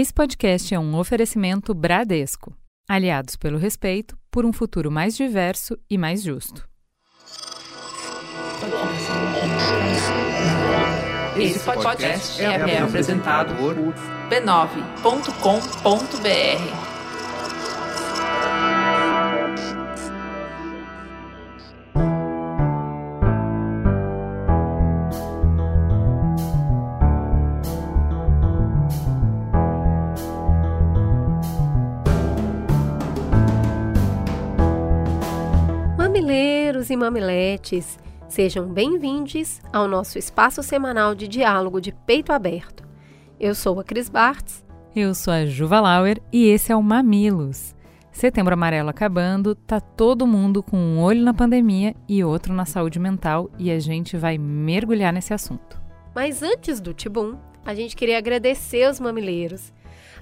Esse podcast é um oferecimento Bradesco. Aliados pelo respeito por um futuro mais diverso e mais justo. Esse podcast é, apresentado por b9.com.br. mamiletes, sejam bem-vindos ao nosso espaço semanal de diálogo de peito aberto. Eu sou a Cris Bartz. Eu sou a Juva Lauer e esse é o Mamilos. Setembro amarelo acabando, tá todo mundo com um olho na pandemia e outro na saúde mental e a gente vai mergulhar nesse assunto. Mas antes do Tibum, a gente queria agradecer os mamileiros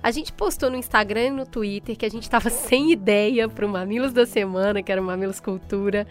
a gente postou no Instagram e no Twitter que a gente estava sem ideia para o Mamilos da Semana, que era o Mamilos Cultura.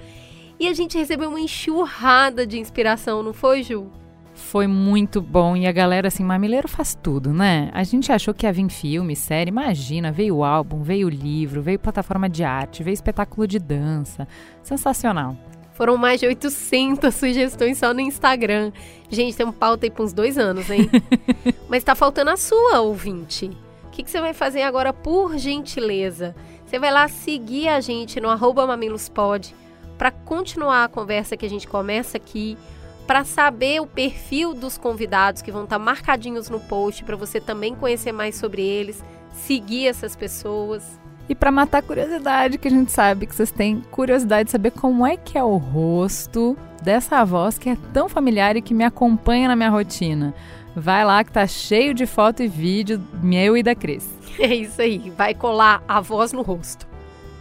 E a gente recebeu uma enxurrada de inspiração, não foi, Ju? Foi muito bom e a galera, assim, mamileiro faz tudo, né? A gente achou que ia vir filme, série, imagina, veio álbum, veio livro, veio plataforma de arte, veio espetáculo de dança. Sensacional. Foram mais de 800 sugestões só no Instagram. Gente, tem um pauta aí para uns dois anos, hein? Mas tá faltando a sua, ouvinte que, que você vai fazer agora por gentileza? Você vai lá seguir a gente no arroba mamilospod para continuar a conversa que a gente começa aqui, para saber o perfil dos convidados que vão estar tá marcadinhos no post, para você também conhecer mais sobre eles, seguir essas pessoas. E para matar a curiosidade, que a gente sabe que vocês têm curiosidade de saber como é que é o rosto dessa voz que é tão familiar e que me acompanha na minha rotina. Vai lá que tá cheio de foto e vídeo meu e da Cris. É isso aí, vai colar a voz no rosto.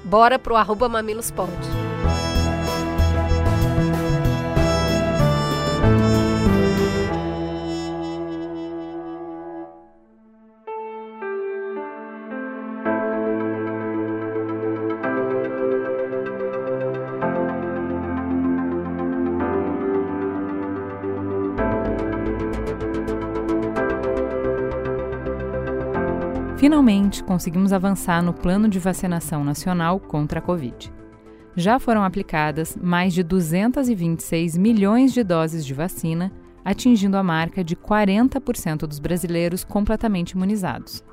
Bora pro arroba mamilospod. Finalmente, conseguimos avançar no plano de vacinação nacional contra a Covid. Já foram aplicadas mais de 226 milhões de doses de vacina, atingindo a marca de 40% dos brasileiros completamente imunizados.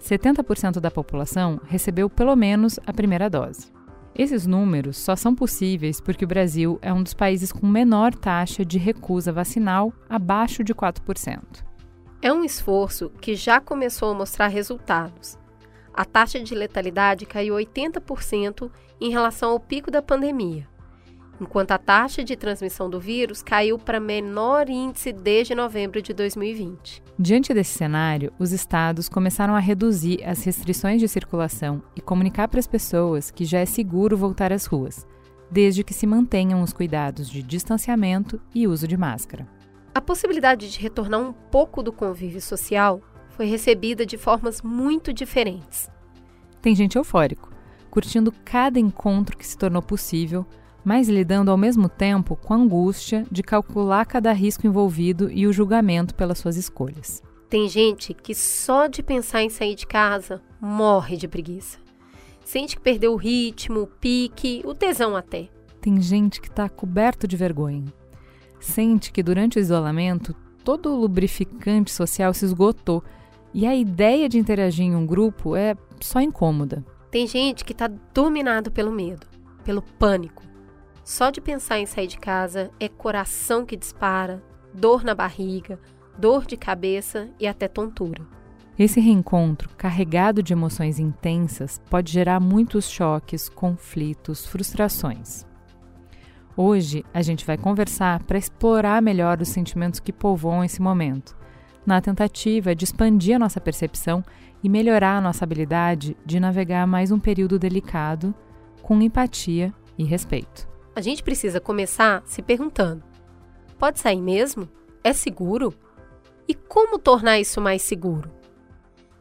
70% da população recebeu pelo menos a primeira dose. Esses números só são possíveis porque o Brasil é um dos países com menor taxa de recusa vacinal, abaixo de 4%. É um esforço que já começou a mostrar resultados. A taxa de letalidade caiu 80% em relação ao pico da pandemia, enquanto a taxa de transmissão do vírus caiu para menor índice desde novembro de 2020. Diante desse cenário, os estados começaram a reduzir as restrições de circulação e comunicar para as pessoas que já é seguro voltar às ruas, desde que se mantenham os cuidados de distanciamento e uso de máscara. A possibilidade de retornar um pouco do convívio social foi recebida de formas muito diferentes. Tem gente eufórico, curtindo cada encontro que se tornou possível, mas lidando ao mesmo tempo com a angústia de calcular cada risco envolvido e o julgamento pelas suas escolhas. Tem gente que só de pensar em sair de casa morre de preguiça. Sente que perdeu o ritmo, o pique, o tesão até. Tem gente que está coberto de vergonha sente que durante o isolamento todo o lubrificante social se esgotou e a ideia de interagir em um grupo é só incômoda. Tem gente que está dominado pelo medo, pelo pânico. Só de pensar em sair de casa é coração que dispara, dor na barriga, dor de cabeça e até tontura. Esse reencontro, carregado de emoções intensas, pode gerar muitos choques, conflitos, frustrações. Hoje a gente vai conversar para explorar melhor os sentimentos que povoam esse momento, na tentativa de expandir a nossa percepção e melhorar a nossa habilidade de navegar mais um período delicado com empatia e respeito. A gente precisa começar se perguntando: pode sair mesmo? É seguro? E como tornar isso mais seguro?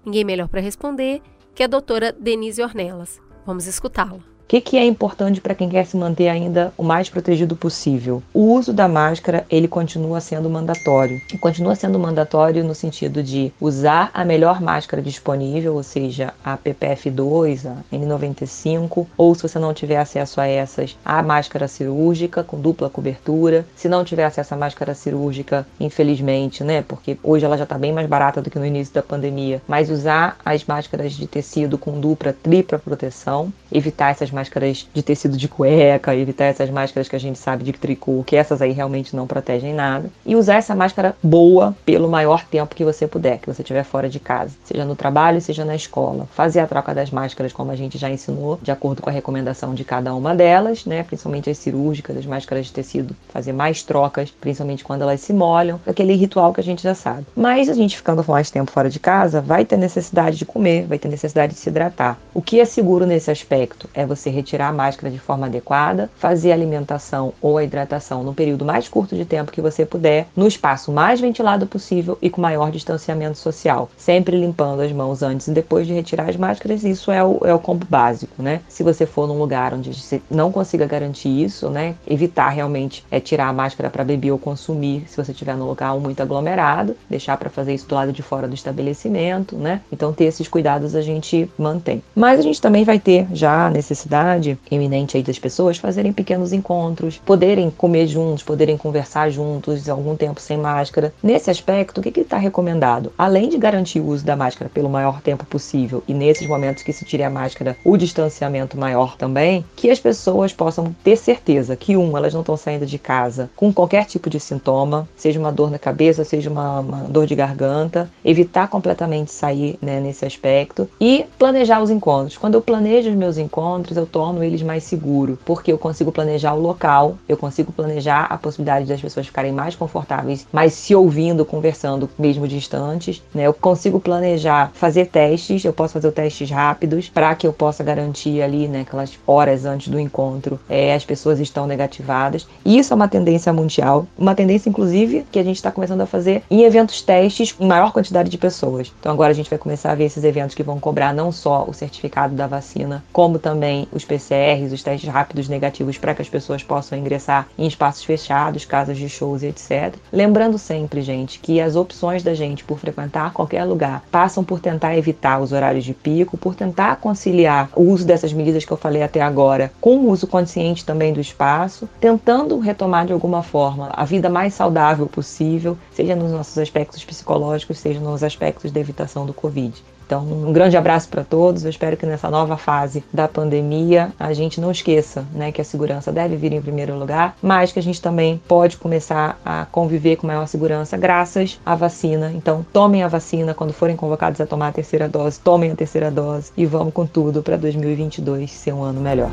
Ninguém melhor para responder que a doutora Denise Ornelas. Vamos escutá-la. O que, que é importante para quem quer se manter ainda o mais protegido possível? O uso da máscara ele continua sendo mandatório. E continua sendo mandatório no sentido de usar a melhor máscara disponível, ou seja, a PPF2, a N95, ou se você não tiver acesso a essas, a máscara cirúrgica com dupla cobertura. Se não tiver acesso à máscara cirúrgica, infelizmente, né, porque hoje ela já está bem mais barata do que no início da pandemia, mas usar as máscaras de tecido com dupla, tripla proteção, evitar essas máscaras de tecido de cueca, evitar essas máscaras que a gente sabe de tricô, que essas aí realmente não protegem nada, e usar essa máscara boa pelo maior tempo que você puder, que você estiver fora de casa, seja no trabalho, seja na escola. Fazer a troca das máscaras, como a gente já ensinou, de acordo com a recomendação de cada uma delas, né, principalmente as cirúrgicas, as máscaras de tecido, fazer mais trocas, principalmente quando elas se molham, aquele ritual que a gente já sabe. Mas a gente ficando mais tempo fora de casa, vai ter necessidade de comer, vai ter necessidade de se hidratar. O que é seguro nesse aspecto é você retirar a máscara de forma adequada, fazer a alimentação ou a hidratação no período mais curto de tempo que você puder, no espaço mais ventilado possível e com maior distanciamento social, sempre limpando as mãos antes e depois de retirar as máscaras. Isso é o, é o combo básico, né? Se você for num lugar onde você não consiga garantir isso, né, evitar realmente é tirar a máscara para beber ou consumir, se você estiver num local muito aglomerado, deixar para fazer isso do lado de fora do estabelecimento, né? Então ter esses cuidados a gente mantém. Mas a gente também vai ter já a necessidade iminente aí das pessoas fazerem pequenos encontros, poderem comer juntos, poderem conversar juntos algum tempo sem máscara. Nesse aspecto, o que está recomendado? Além de garantir o uso da máscara pelo maior tempo possível e nesses momentos que se tire a máscara, o distanciamento maior também, que as pessoas possam ter certeza que, um, elas não estão saindo de casa com qualquer tipo de sintoma, seja uma dor na cabeça, seja uma, uma dor de garganta, evitar completamente sair né, nesse aspecto e planejar os encontros. Quando eu planejo os meus encontros, eu torno eles mais seguros, porque eu consigo planejar o local, eu consigo planejar a possibilidade das pessoas ficarem mais confortáveis, mas se ouvindo, conversando, mesmo distantes. Né? Eu consigo planejar fazer testes, eu posso fazer testes rápidos para que eu possa garantir ali, né, aquelas horas antes do encontro, é, as pessoas estão negativadas. E isso é uma tendência mundial, uma tendência inclusive que a gente está começando a fazer em eventos testes em maior quantidade de pessoas. Então agora a gente vai começar a ver esses eventos que vão cobrar não só o certificado da vacina, como também os PCRs, os testes rápidos negativos para que as pessoas possam ingressar em espaços fechados, casas de shows e etc. Lembrando sempre, gente, que as opções da gente por frequentar qualquer lugar passam por tentar evitar os horários de pico, por tentar conciliar o uso dessas medidas que eu falei até agora com o uso consciente também do espaço, tentando retomar de alguma forma a vida mais saudável possível, seja nos nossos aspectos psicológicos, seja nos aspectos da evitação do Covid. Então, um grande abraço para todos. Eu espero que nessa nova fase da pandemia a gente não esqueça né, que a segurança deve vir em primeiro lugar, mas que a gente também pode começar a conviver com maior segurança graças à vacina. Então, tomem a vacina quando forem convocados a tomar a terceira dose, tomem a terceira dose e vamos com tudo para 2022 ser um ano melhor.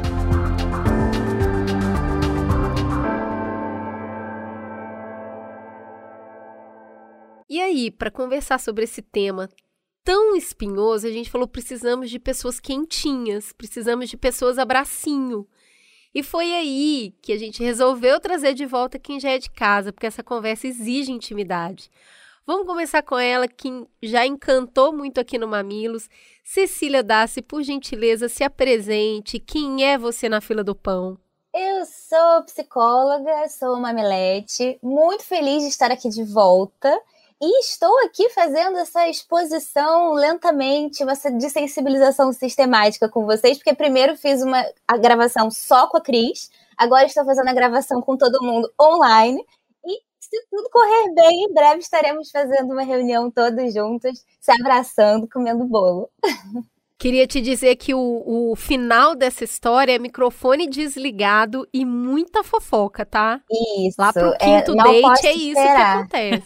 E aí, para conversar sobre esse tema tão espinhoso, a gente falou precisamos de pessoas quentinhas, precisamos de pessoas abracinho. E foi aí que a gente resolveu trazer de volta quem já é de casa, porque essa conversa exige intimidade. Vamos começar com ela, que já encantou muito aqui no Mamilos. Cecília Dassi, por gentileza, se apresente. Quem é você na fila do pão? Eu sou psicóloga, sou mamilete, muito feliz de estar aqui de volta. E estou aqui fazendo essa exposição lentamente, uma de sensibilização sistemática com vocês, porque primeiro fiz uma a gravação só com a Cris, agora estou fazendo a gravação com todo mundo online. E se tudo correr bem, em breve estaremos fazendo uma reunião todos juntos, se abraçando, comendo bolo. Queria te dizer que o, o final dessa história é microfone desligado e muita fofoca, tá? Isso. Lá pro é, quinto é, date é isso esperar. que acontece.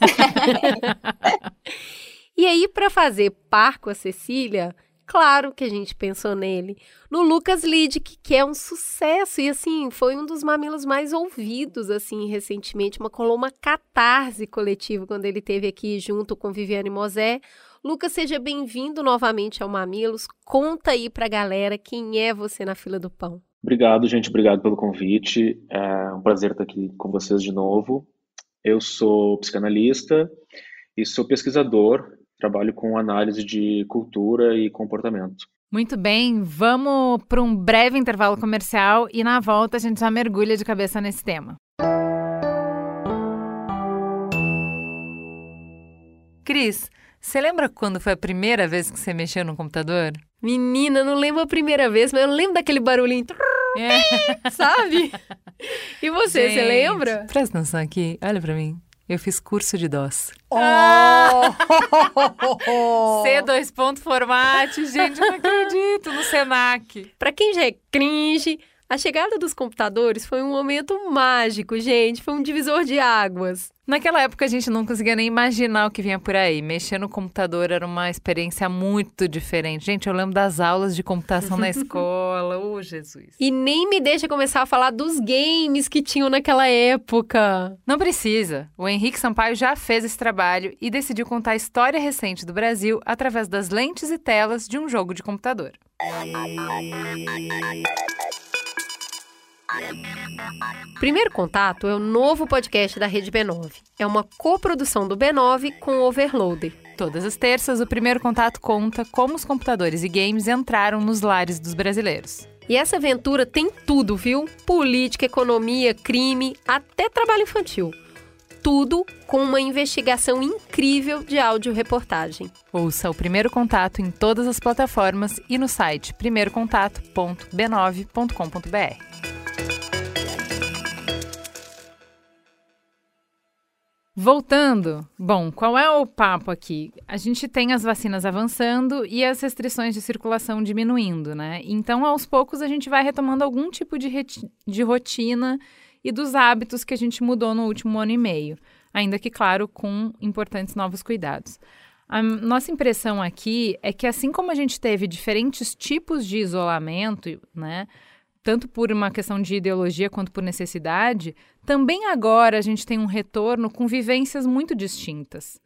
e aí, para fazer par com a Cecília, claro que a gente pensou nele. No Lucas Lidic, que é um sucesso. E assim, foi um dos mamilos mais ouvidos, assim, recentemente. Uma colou uma catarse coletiva quando ele teve aqui junto com Viviane Mosé. Lucas, seja bem-vindo novamente ao Mamilos. Conta aí pra galera quem é você na fila do pão. Obrigado, gente. Obrigado pelo convite. É um prazer estar aqui com vocês de novo. Eu sou psicanalista e sou pesquisador. Trabalho com análise de cultura e comportamento. Muito bem, vamos para um breve intervalo comercial e na volta a gente já mergulha de cabeça nesse tema. Cris, você lembra quando foi a primeira vez que você mexeu no computador? Menina, não lembro a primeira vez, mas eu lembro daquele barulhinho. É. Sabe? E você, Gente, você lembra? Presta atenção aqui, olha para mim. Eu fiz curso de DOS. Oh! C2 ponto format, gente, eu não acredito, no Senac. Pra quem já é cringe, a chegada dos computadores foi um momento mágico, gente. Foi um divisor de águas. Naquela época a gente não conseguia nem imaginar o que vinha por aí. Mexer no computador era uma experiência muito diferente. Gente, eu lembro das aulas de computação na escola. Ô, oh, Jesus. E nem me deixa começar a falar dos games que tinham naquela época. Não precisa. O Henrique Sampaio já fez esse trabalho e decidiu contar a história recente do Brasil através das lentes e telas de um jogo de computador. Primeiro Contato é o novo podcast da Rede B9. É uma coprodução do B9 com o Overloader. Todas as terças, o Primeiro Contato conta como os computadores e games entraram nos lares dos brasileiros. E essa aventura tem tudo, viu? Política, economia, crime, até trabalho infantil. Tudo com uma investigação incrível de áudio-reportagem. Ouça o Primeiro Contato em todas as plataformas e no site primeirocontato.b9.com.br. Voltando, bom, qual é o papo aqui? A gente tem as vacinas avançando e as restrições de circulação diminuindo, né? Então, aos poucos, a gente vai retomando algum tipo de, de rotina e dos hábitos que a gente mudou no último ano e meio, ainda que, claro, com importantes novos cuidados. A nossa impressão aqui é que, assim como a gente teve diferentes tipos de isolamento, né? Tanto por uma questão de ideologia quanto por necessidade, também agora a gente tem um retorno com vivências muito distintas.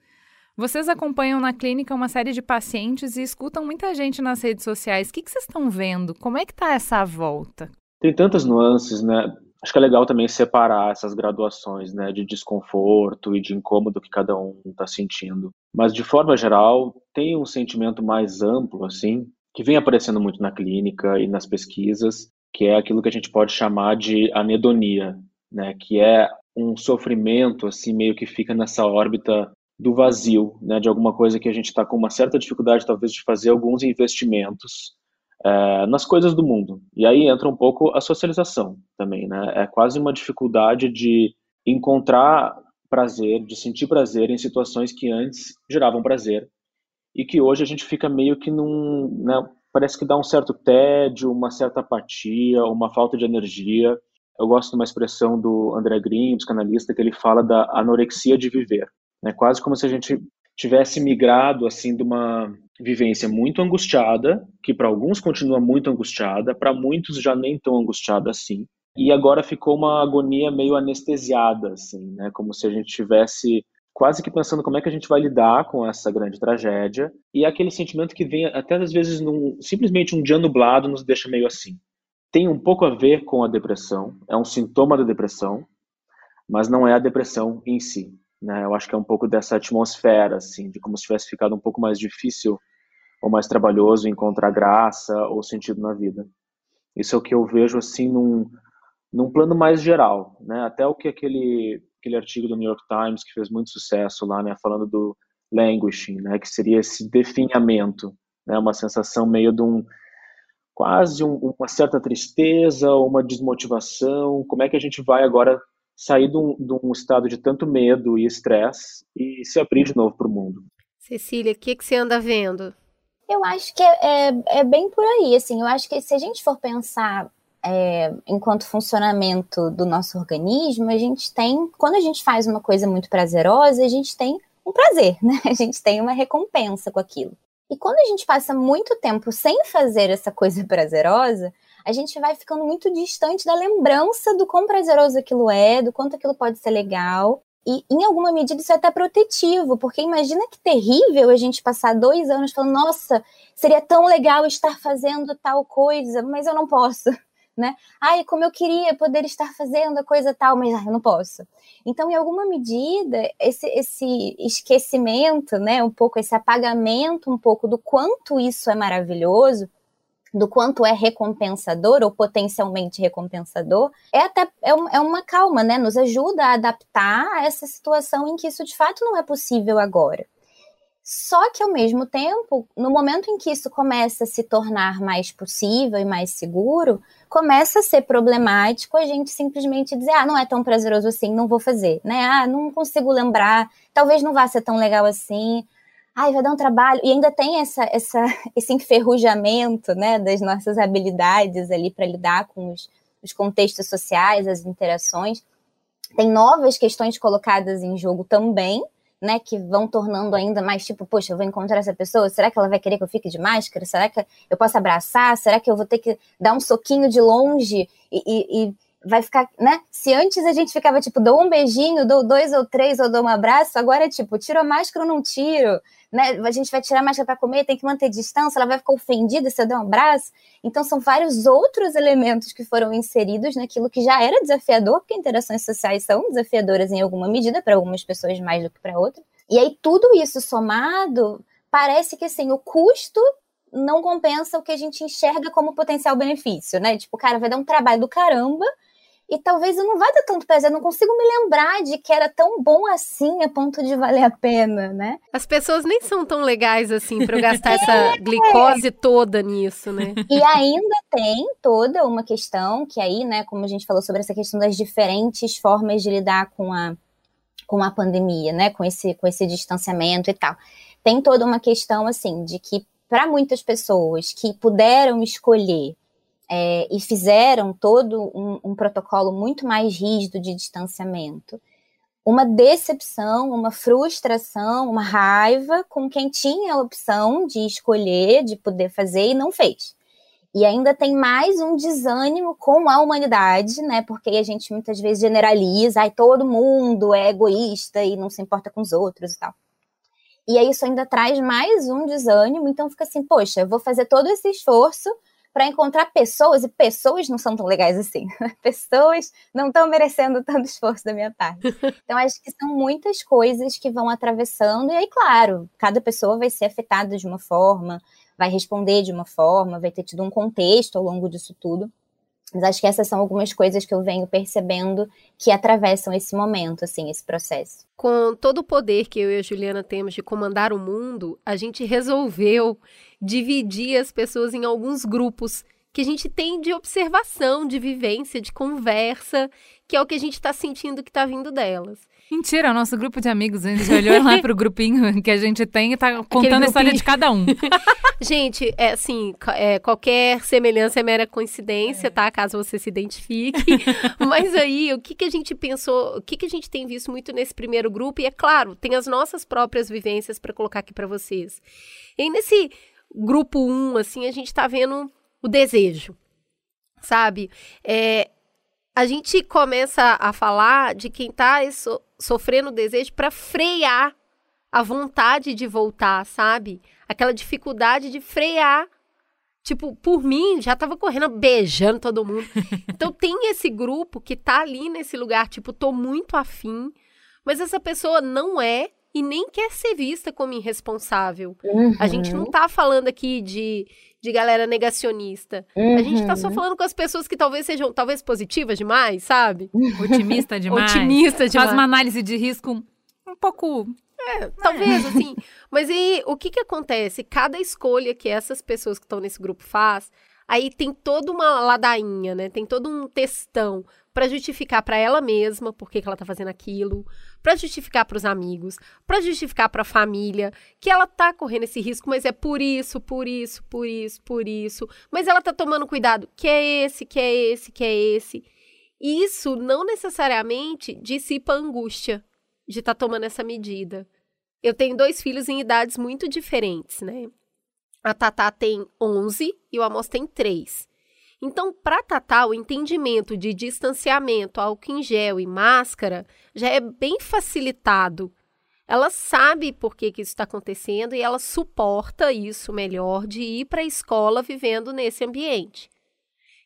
Vocês acompanham na clínica uma série de pacientes e escutam muita gente nas redes sociais. O que, que vocês estão vendo? Como é que está essa volta? Tem tantas nuances, né? Acho que é legal também separar essas graduações, né, de desconforto e de incômodo que cada um está sentindo. Mas de forma geral, tem um sentimento mais amplo, assim, que vem aparecendo muito na clínica e nas pesquisas, que é aquilo que a gente pode chamar de anedonia, né, que é um sofrimento assim meio que fica nessa órbita do vazio, né, de alguma coisa que a gente está com uma certa dificuldade talvez de fazer alguns investimentos é, nas coisas do mundo. E aí entra um pouco a socialização também, né? É quase uma dificuldade de encontrar prazer, de sentir prazer em situações que antes geravam prazer e que hoje a gente fica meio que num, né, parece que dá um certo tédio, uma certa apatia, uma falta de energia. Eu gosto de uma expressão do André Green, psicanalista, que ele fala da anorexia de viver. Né? Quase como se a gente tivesse migrado assim de uma vivência muito angustiada, que para alguns continua muito angustiada, para muitos já nem tão angustiada assim, e agora ficou uma agonia meio anestesiada, assim, né? Como se a gente tivesse quase que pensando como é que a gente vai lidar com essa grande tragédia, e é aquele sentimento que vem até às vezes num, simplesmente um dia nublado nos deixa meio assim. Tem um pouco a ver com a depressão, é um sintoma da depressão, mas não é a depressão em si. Né? Eu acho que é um pouco dessa atmosfera, assim, de como se tivesse ficado um pouco mais difícil ou mais trabalhoso encontrar graça ou sentido na vida. Isso é o que eu vejo assim num, num plano mais geral, né? Até o que aquele aquele artigo do New York Times que fez muito sucesso lá, né, falando do languishing, né, que seria esse definhamento, né, uma sensação meio de um quase um, uma certa tristeza, uma desmotivação. Como é que a gente vai agora sair de um, de um estado de tanto medo e estresse e se abrir de novo para o mundo? Cecília, o que, que você anda vendo? Eu acho que é, é, é, bem por aí, assim, eu acho que se a gente for pensar é, enquanto funcionamento do nosso organismo, a gente tem, quando a gente faz uma coisa muito prazerosa, a gente tem um prazer, né? A gente tem uma recompensa com aquilo. E quando a gente passa muito tempo sem fazer essa coisa prazerosa, a gente vai ficando muito distante da lembrança do quão prazeroso aquilo é, do quanto aquilo pode ser legal. E, em alguma medida, isso é até protetivo, porque imagina que terrível a gente passar dois anos falando: nossa, seria tão legal estar fazendo tal coisa, mas eu não posso né? Ai, como eu queria poder estar fazendo a coisa tal, mas eu não posso. Então, em alguma medida, esse, esse esquecimento, né, um pouco esse apagamento um pouco do quanto isso é maravilhoso, do quanto é recompensador ou potencialmente recompensador, é até é, é uma calma, né? Nos ajuda a adaptar a essa situação em que isso de fato não é possível agora. Só que ao mesmo tempo, no momento em que isso começa a se tornar mais possível e mais seguro, começa a ser problemático a gente simplesmente dizer: "Ah, não é tão prazeroso assim, não vou fazer", né? Ah, não consigo lembrar, talvez não vá ser tão legal assim ai, vai dar um trabalho, e ainda tem essa, essa, esse enferrujamento, né, das nossas habilidades ali para lidar com os, os contextos sociais, as interações. Tem novas questões colocadas em jogo também, né, que vão tornando ainda mais tipo, poxa, eu vou encontrar essa pessoa, será que ela vai querer que eu fique de máscara? Será que eu posso abraçar? Será que eu vou ter que dar um soquinho de longe e, e, e vai ficar, né? Se antes a gente ficava tipo, dou um beijinho, dou dois ou três, ou dou um abraço, agora é tipo, tiro a máscara ou não tiro, né? A gente vai tirar máscara para comer, tem que manter distância, ela vai ficar ofendida se eu der um abraço. Então são vários outros elementos que foram inseridos naquilo que já era desafiador, porque interações sociais são desafiadoras em alguma medida, para algumas pessoas mais do que para outras. E aí tudo isso somado, parece que assim, o custo não compensa o que a gente enxerga como potencial benefício, né? Tipo, cara, vai dar um trabalho do caramba, e talvez eu não vá dar tanto prazer, eu não consigo me lembrar de que era tão bom assim a ponto de valer a pena, né? As pessoas nem são tão legais assim para eu gastar essa é. glicose toda nisso, né? E ainda tem toda uma questão que aí, né, como a gente falou sobre essa questão das diferentes formas de lidar com a com a pandemia, né, com esse com esse distanciamento e tal. Tem toda uma questão assim de que para muitas pessoas que puderam escolher é, e fizeram todo um, um protocolo muito mais rígido de distanciamento. Uma decepção, uma frustração, uma raiva com quem tinha a opção de escolher, de poder fazer e não fez. E ainda tem mais um desânimo com a humanidade, né? Porque a gente muitas vezes generaliza, ai, todo mundo é egoísta e não se importa com os outros e tal. E aí isso ainda traz mais um desânimo, então fica assim, poxa, eu vou fazer todo esse esforço para encontrar pessoas, e pessoas não são tão legais assim. pessoas não estão merecendo tanto esforço da minha parte. Então, acho que são muitas coisas que vão atravessando, e aí, claro, cada pessoa vai ser afetada de uma forma, vai responder de uma forma, vai ter tido um contexto ao longo disso tudo. Mas acho que essas são algumas coisas que eu venho percebendo que atravessam esse momento, assim, esse processo. Com todo o poder que eu e a Juliana temos de comandar o mundo, a gente resolveu dividir as pessoas em alguns grupos que a gente tem de observação, de vivência, de conversa, que é o que a gente está sentindo que está vindo delas. Mentira, é o nosso grupo de amigos, a gente olhou lá pro grupinho que a gente tem e tá contando a história de cada um. gente, é assim, é, qualquer semelhança é mera coincidência, é. tá? Caso você se identifique. Mas aí, o que, que a gente pensou, o que, que a gente tem visto muito nesse primeiro grupo, e é claro, tem as nossas próprias vivências para colocar aqui para vocês. E nesse grupo 1, um, assim, a gente tá vendo o desejo, sabe? É, a gente começa a falar de quem está so, sofrendo desejo para frear a vontade de voltar, sabe? Aquela dificuldade de frear. Tipo, por mim, já tava correndo, beijando todo mundo. Então tem esse grupo que tá ali nesse lugar, tipo, tô muito afim, mas essa pessoa não é e nem quer ser vista como irresponsável. Uhum. A gente não tá falando aqui de de galera negacionista. Uhum. A gente tá só uhum. falando com as pessoas que talvez sejam, talvez positivas demais, sabe? Otimista demais. Otimista demais. Faz uma análise de risco um pouco é, talvez, é. assim. Mas aí, o que que acontece? Cada escolha que essas pessoas que estão nesse grupo faz, aí tem toda uma ladainha, né? Tem todo um textão para justificar para ela mesma por que, ela tá fazendo aquilo, para justificar para os amigos, para justificar para a família que ela tá correndo esse risco, mas é por isso, por isso, por isso, por isso. Mas ela tá tomando cuidado, que é esse, que é esse, que é esse. Isso não necessariamente dissipa a angústia de estar tá tomando essa medida. Eu tenho dois filhos em idades muito diferentes, né? A Tatá tem 11 e o Amos tem 3. Então, para Tatá, o entendimento de distanciamento, álcool em gel e máscara já é bem facilitado. Ela sabe por que, que isso está acontecendo e ela suporta isso melhor de ir para a escola vivendo nesse ambiente.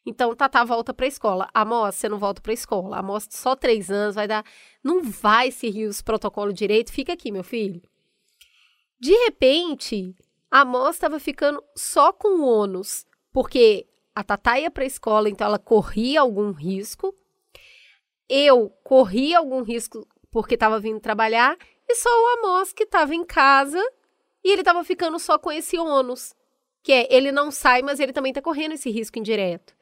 Então, Tatá volta para a escola. Amós, você não volta para a escola. Amós, só três anos, vai dar. Não vai seguir os protocolos direito, fica aqui, meu filho. De repente, Amós estava ficando só com o ônus porque a Tatá ia para a escola, então ela corria algum risco. Eu corria algum risco porque estava vindo trabalhar. E só o Amos que estava em casa e ele estava ficando só com esse ônus. Que é, ele não sai, mas ele também está correndo esse risco indireto.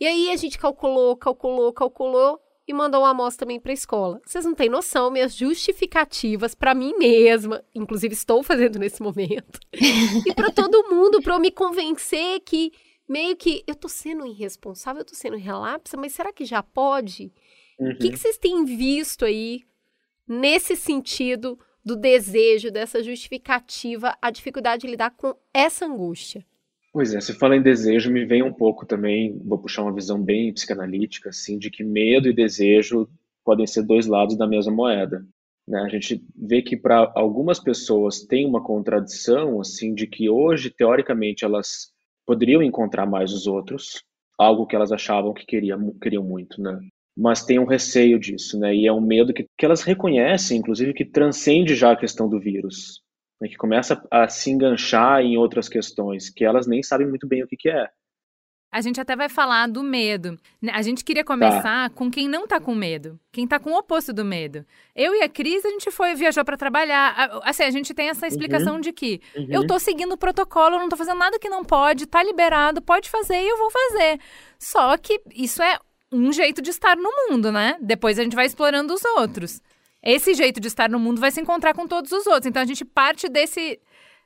E aí a gente calculou, calculou, calculou e mandou o Amos também para a escola. Vocês não têm noção, minhas justificativas para mim mesma, inclusive estou fazendo nesse momento, e para todo mundo, para eu me convencer que meio que eu tô sendo irresponsável, eu tô sendo relapsa, mas será que já pode? O uhum. que, que vocês têm visto aí nesse sentido do desejo, dessa justificativa, a dificuldade de lidar com essa angústia? Pois é, se fala em desejo, me vem um pouco também, vou puxar uma visão bem psicanalítica, assim, de que medo e desejo podem ser dois lados da mesma moeda. Né? A gente vê que para algumas pessoas tem uma contradição, assim, de que hoje, teoricamente, elas poderiam encontrar mais os outros, algo que elas achavam que queriam, queriam muito, né? Mas tem um receio disso, né? E é um medo que, que elas reconhecem, inclusive, que transcende já a questão do vírus, né? que começa a se enganchar em outras questões, que elas nem sabem muito bem o que, que é. A gente até vai falar do medo. A gente queria começar tá. com quem não tá com medo, quem tá com o oposto do medo. Eu e a Cris, a gente foi, viajou para trabalhar. Assim, a gente tem essa explicação uhum. de que uhum. eu tô seguindo o protocolo, eu não tô fazendo nada que não pode, tá liberado, pode fazer e eu vou fazer. Só que isso é um jeito de estar no mundo, né? Depois a gente vai explorando os outros. Esse jeito de estar no mundo vai se encontrar com todos os outros. Então a gente parte desse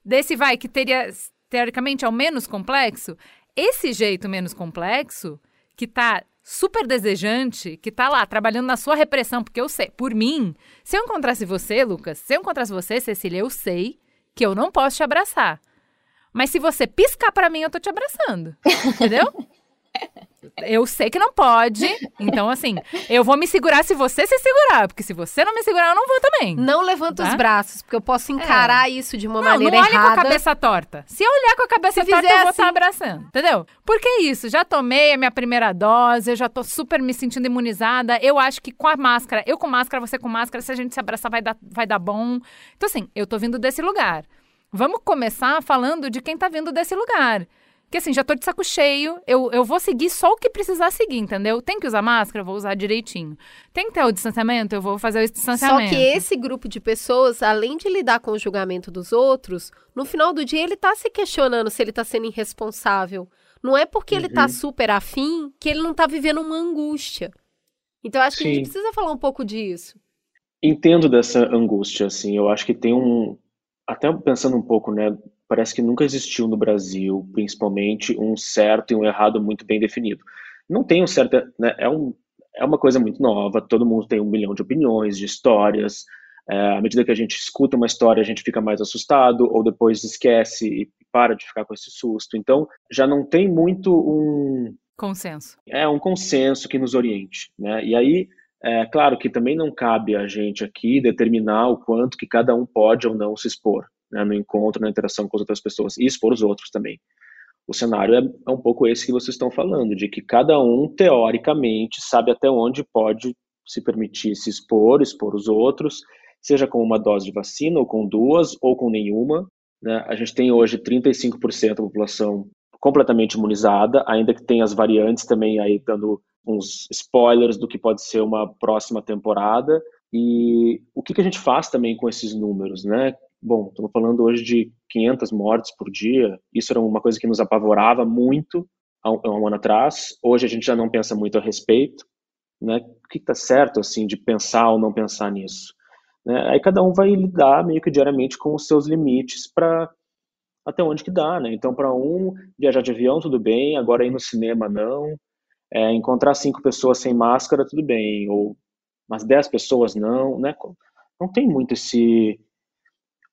desse vai que teria teoricamente é o menos complexo, esse jeito menos complexo, que tá super desejante, que tá lá trabalhando na sua repressão, porque eu sei, por mim, se eu encontrasse você, Lucas, se eu encontrasse você, Cecília, eu sei que eu não posso te abraçar. Mas se você piscar para mim, eu tô te abraçando. Entendeu? Eu sei que não pode. Então, assim, eu vou me segurar se você se segurar. Porque se você não me segurar, eu não vou também. Não levanta tá? os braços, porque eu posso encarar é. isso de uma não, maneira errada. Não olha com a cabeça torta. Se eu olhar com a cabeça se torta, eu vou estar assim... abraçando. Entendeu? Porque é isso. Já tomei a minha primeira dose, eu já tô super me sentindo imunizada. Eu acho que com a máscara, eu com máscara, você com máscara, se a gente se abraçar, vai dar, vai dar bom. Então, assim, eu tô vindo desse lugar. Vamos começar falando de quem tá vindo desse lugar. Que assim, já tô de saco cheio, eu, eu vou seguir só o que precisar seguir, entendeu? Tem que usar máscara, vou usar direitinho. Tem que ter o distanciamento, eu vou fazer o distanciamento. Só que esse grupo de pessoas, além de lidar com o julgamento dos outros, no final do dia ele tá se questionando se ele tá sendo irresponsável. Não é porque uhum. ele tá uhum. super afim que ele não tá vivendo uma angústia. Então eu acho que Sim. a gente precisa falar um pouco disso. Entendo dessa angústia, assim. Eu acho que tem um. Até pensando um pouco, né? Parece que nunca existiu no Brasil, principalmente, um certo e um errado muito bem definido. Não tem um certo, né, é, um, é uma coisa muito nova, todo mundo tem um milhão de opiniões, de histórias, é, à medida que a gente escuta uma história, a gente fica mais assustado, ou depois esquece e para de ficar com esse susto. Então, já não tem muito um... Consenso. É, um consenso que nos oriente, né? E aí, é claro que também não cabe a gente aqui determinar o quanto que cada um pode ou não se expor né, no encontro, na interação com as outras pessoas e expor os outros também. O cenário é, é um pouco esse que vocês estão falando, de que cada um, teoricamente, sabe até onde pode se permitir se expor, expor os outros, seja com uma dose de vacina, ou com duas, ou com nenhuma. Né? A gente tem hoje 35% da população completamente imunizada, ainda que tenha as variantes também aí dando uns spoilers do que pode ser uma próxima temporada. E o que, que a gente faz também com esses números, né? Bom, estamos falando hoje de 500 mortes por dia, isso era uma coisa que nos apavorava muito há um, há um ano atrás, hoje a gente já não pensa muito a respeito, né, o que está certo, assim, de pensar ou não pensar nisso. Né? Aí cada um vai lidar meio que diariamente com os seus limites para até onde que dá, né? Então, para um, viajar de avião, tudo bem, agora ir no cinema, não. É, encontrar cinco pessoas sem máscara, tudo bem, ou umas dez pessoas, não, né? Não tem muito esse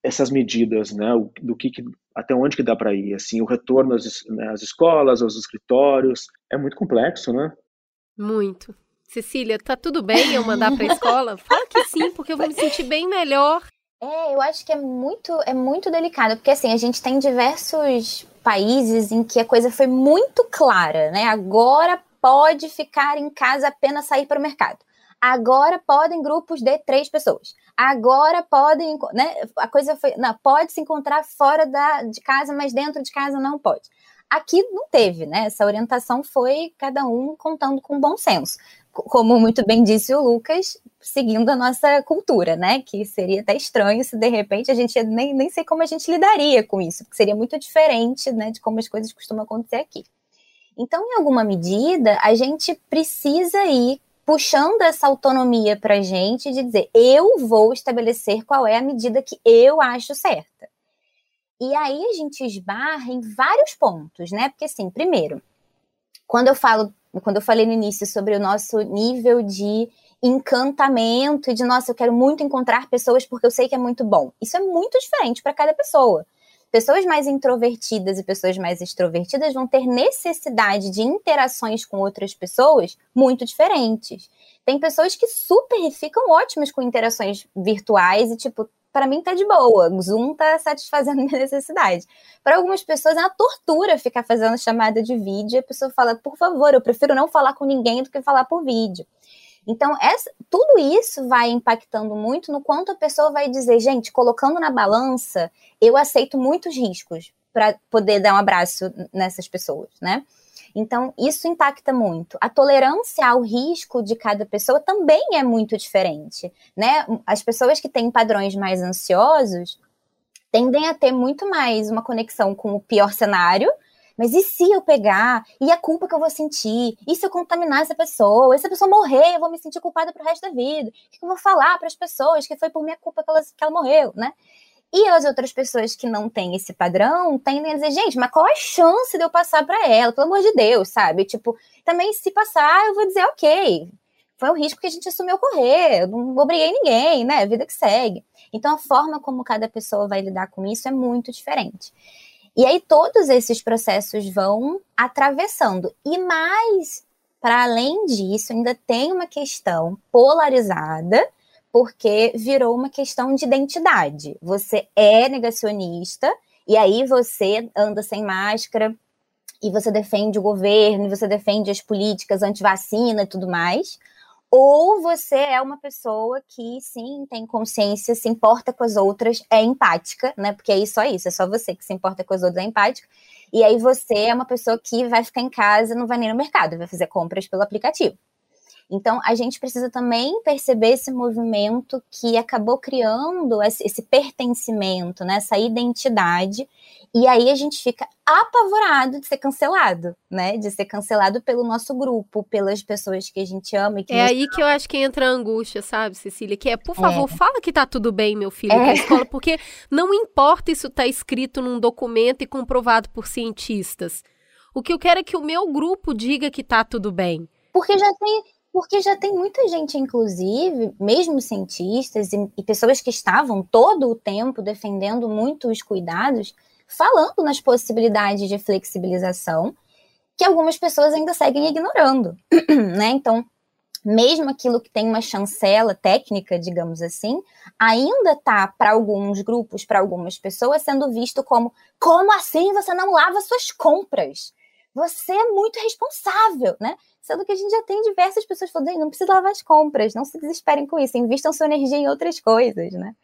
essas medidas, né, do que, até onde que dá para ir, assim, o retorno às, né, às, escolas, aos escritórios, é muito complexo, né? Muito. Cecília, tá tudo bem eu mandar para a escola? Fala que sim, porque eu vou me sentir bem melhor. É, eu acho que é muito, é muito delicado, porque assim, a gente tem diversos países em que a coisa foi muito clara, né? Agora pode ficar em casa apenas sair para o mercado. Agora podem grupos de três pessoas. Agora podem, né? A coisa foi, não, pode se encontrar fora da, de casa, mas dentro de casa não pode. Aqui não teve, né? Essa orientação foi cada um contando com bom senso. Como muito bem disse o Lucas, seguindo a nossa cultura, né? Que seria até estranho se de repente a gente nem, nem sei como a gente lidaria com isso, porque seria muito diferente, né, de como as coisas costumam acontecer aqui. Então, em alguma medida, a gente precisa ir puxando essa autonomia para a gente de dizer, eu vou estabelecer qual é a medida que eu acho certa. E aí a gente esbarra em vários pontos, né? Porque assim, primeiro, quando eu falo, quando eu falei no início sobre o nosso nível de encantamento e de nossa, eu quero muito encontrar pessoas porque eu sei que é muito bom. Isso é muito diferente para cada pessoa. Pessoas mais introvertidas e pessoas mais extrovertidas vão ter necessidade de interações com outras pessoas muito diferentes. Tem pessoas que super ficam ótimas com interações virtuais e, tipo, para mim tá de boa. Zoom tá satisfazendo minha necessidade. Para algumas pessoas é uma tortura ficar fazendo chamada de vídeo. A pessoa fala, por favor, eu prefiro não falar com ninguém do que falar por vídeo. Então, essa, tudo isso vai impactando muito no quanto a pessoa vai dizer, gente, colocando na balança, eu aceito muitos riscos para poder dar um abraço nessas pessoas, né? Então, isso impacta muito. A tolerância ao risco de cada pessoa também é muito diferente, né? As pessoas que têm padrões mais ansiosos tendem a ter muito mais uma conexão com o pior cenário mas e se eu pegar? E a culpa que eu vou sentir? E se eu contaminar essa pessoa? E se a pessoa morrer, eu vou me sentir culpada pro resto da vida? O que eu vou falar para as pessoas que foi por minha culpa que ela, que ela morreu, né? E as outras pessoas que não têm esse padrão tendem a dizer, gente, mas qual a chance de eu passar para ela? Pelo amor de Deus, sabe? Tipo, também se passar, eu vou dizer, ok, foi um risco que a gente assumiu correr, eu não obriguei ninguém, né? Vida que segue. Então, a forma como cada pessoa vai lidar com isso é muito diferente. E aí todos esses processos vão atravessando. E mais, para além disso, ainda tem uma questão polarizada, porque virou uma questão de identidade. Você é negacionista, e aí você anda sem máscara, e você defende o governo, e você defende as políticas anti-vacina e tudo mais ou você é uma pessoa que sim tem consciência, se importa com as outras, é empática, né? Porque é só isso, é só você que se importa com as outras, é empática. E aí você é uma pessoa que vai ficar em casa, não vai nem no mercado, vai fazer compras pelo aplicativo. Então, a gente precisa também perceber esse movimento que acabou criando esse, pertencimento, né, essa identidade, e aí a gente fica apavorado de ser cancelado, né? De ser cancelado pelo nosso grupo, pelas pessoas que a gente ama. E que é aí que eu acho que entra a angústia, sabe, Cecília? Que é, por favor, é. fala que tá tudo bem, meu filho, é. escola, porque não importa isso tá escrito num documento e comprovado por cientistas. O que eu quero é que o meu grupo diga que tá tudo bem. Porque já tem, porque já tem muita gente, inclusive, mesmo cientistas e, e, pessoas que estavam todo o tempo defendendo muito os cuidados, falando nas possibilidades de flexibilização, que algumas pessoas ainda seguem ignorando, né? Então, mesmo aquilo que tem uma chancela técnica, digamos assim, ainda está para alguns grupos, para algumas pessoas, sendo visto como como assim você não lava suas compras? Você é muito responsável, né? Sendo que a gente já tem diversas pessoas falando, não precisa lavar as compras, não se desesperem com isso, invistam sua energia em outras coisas, né?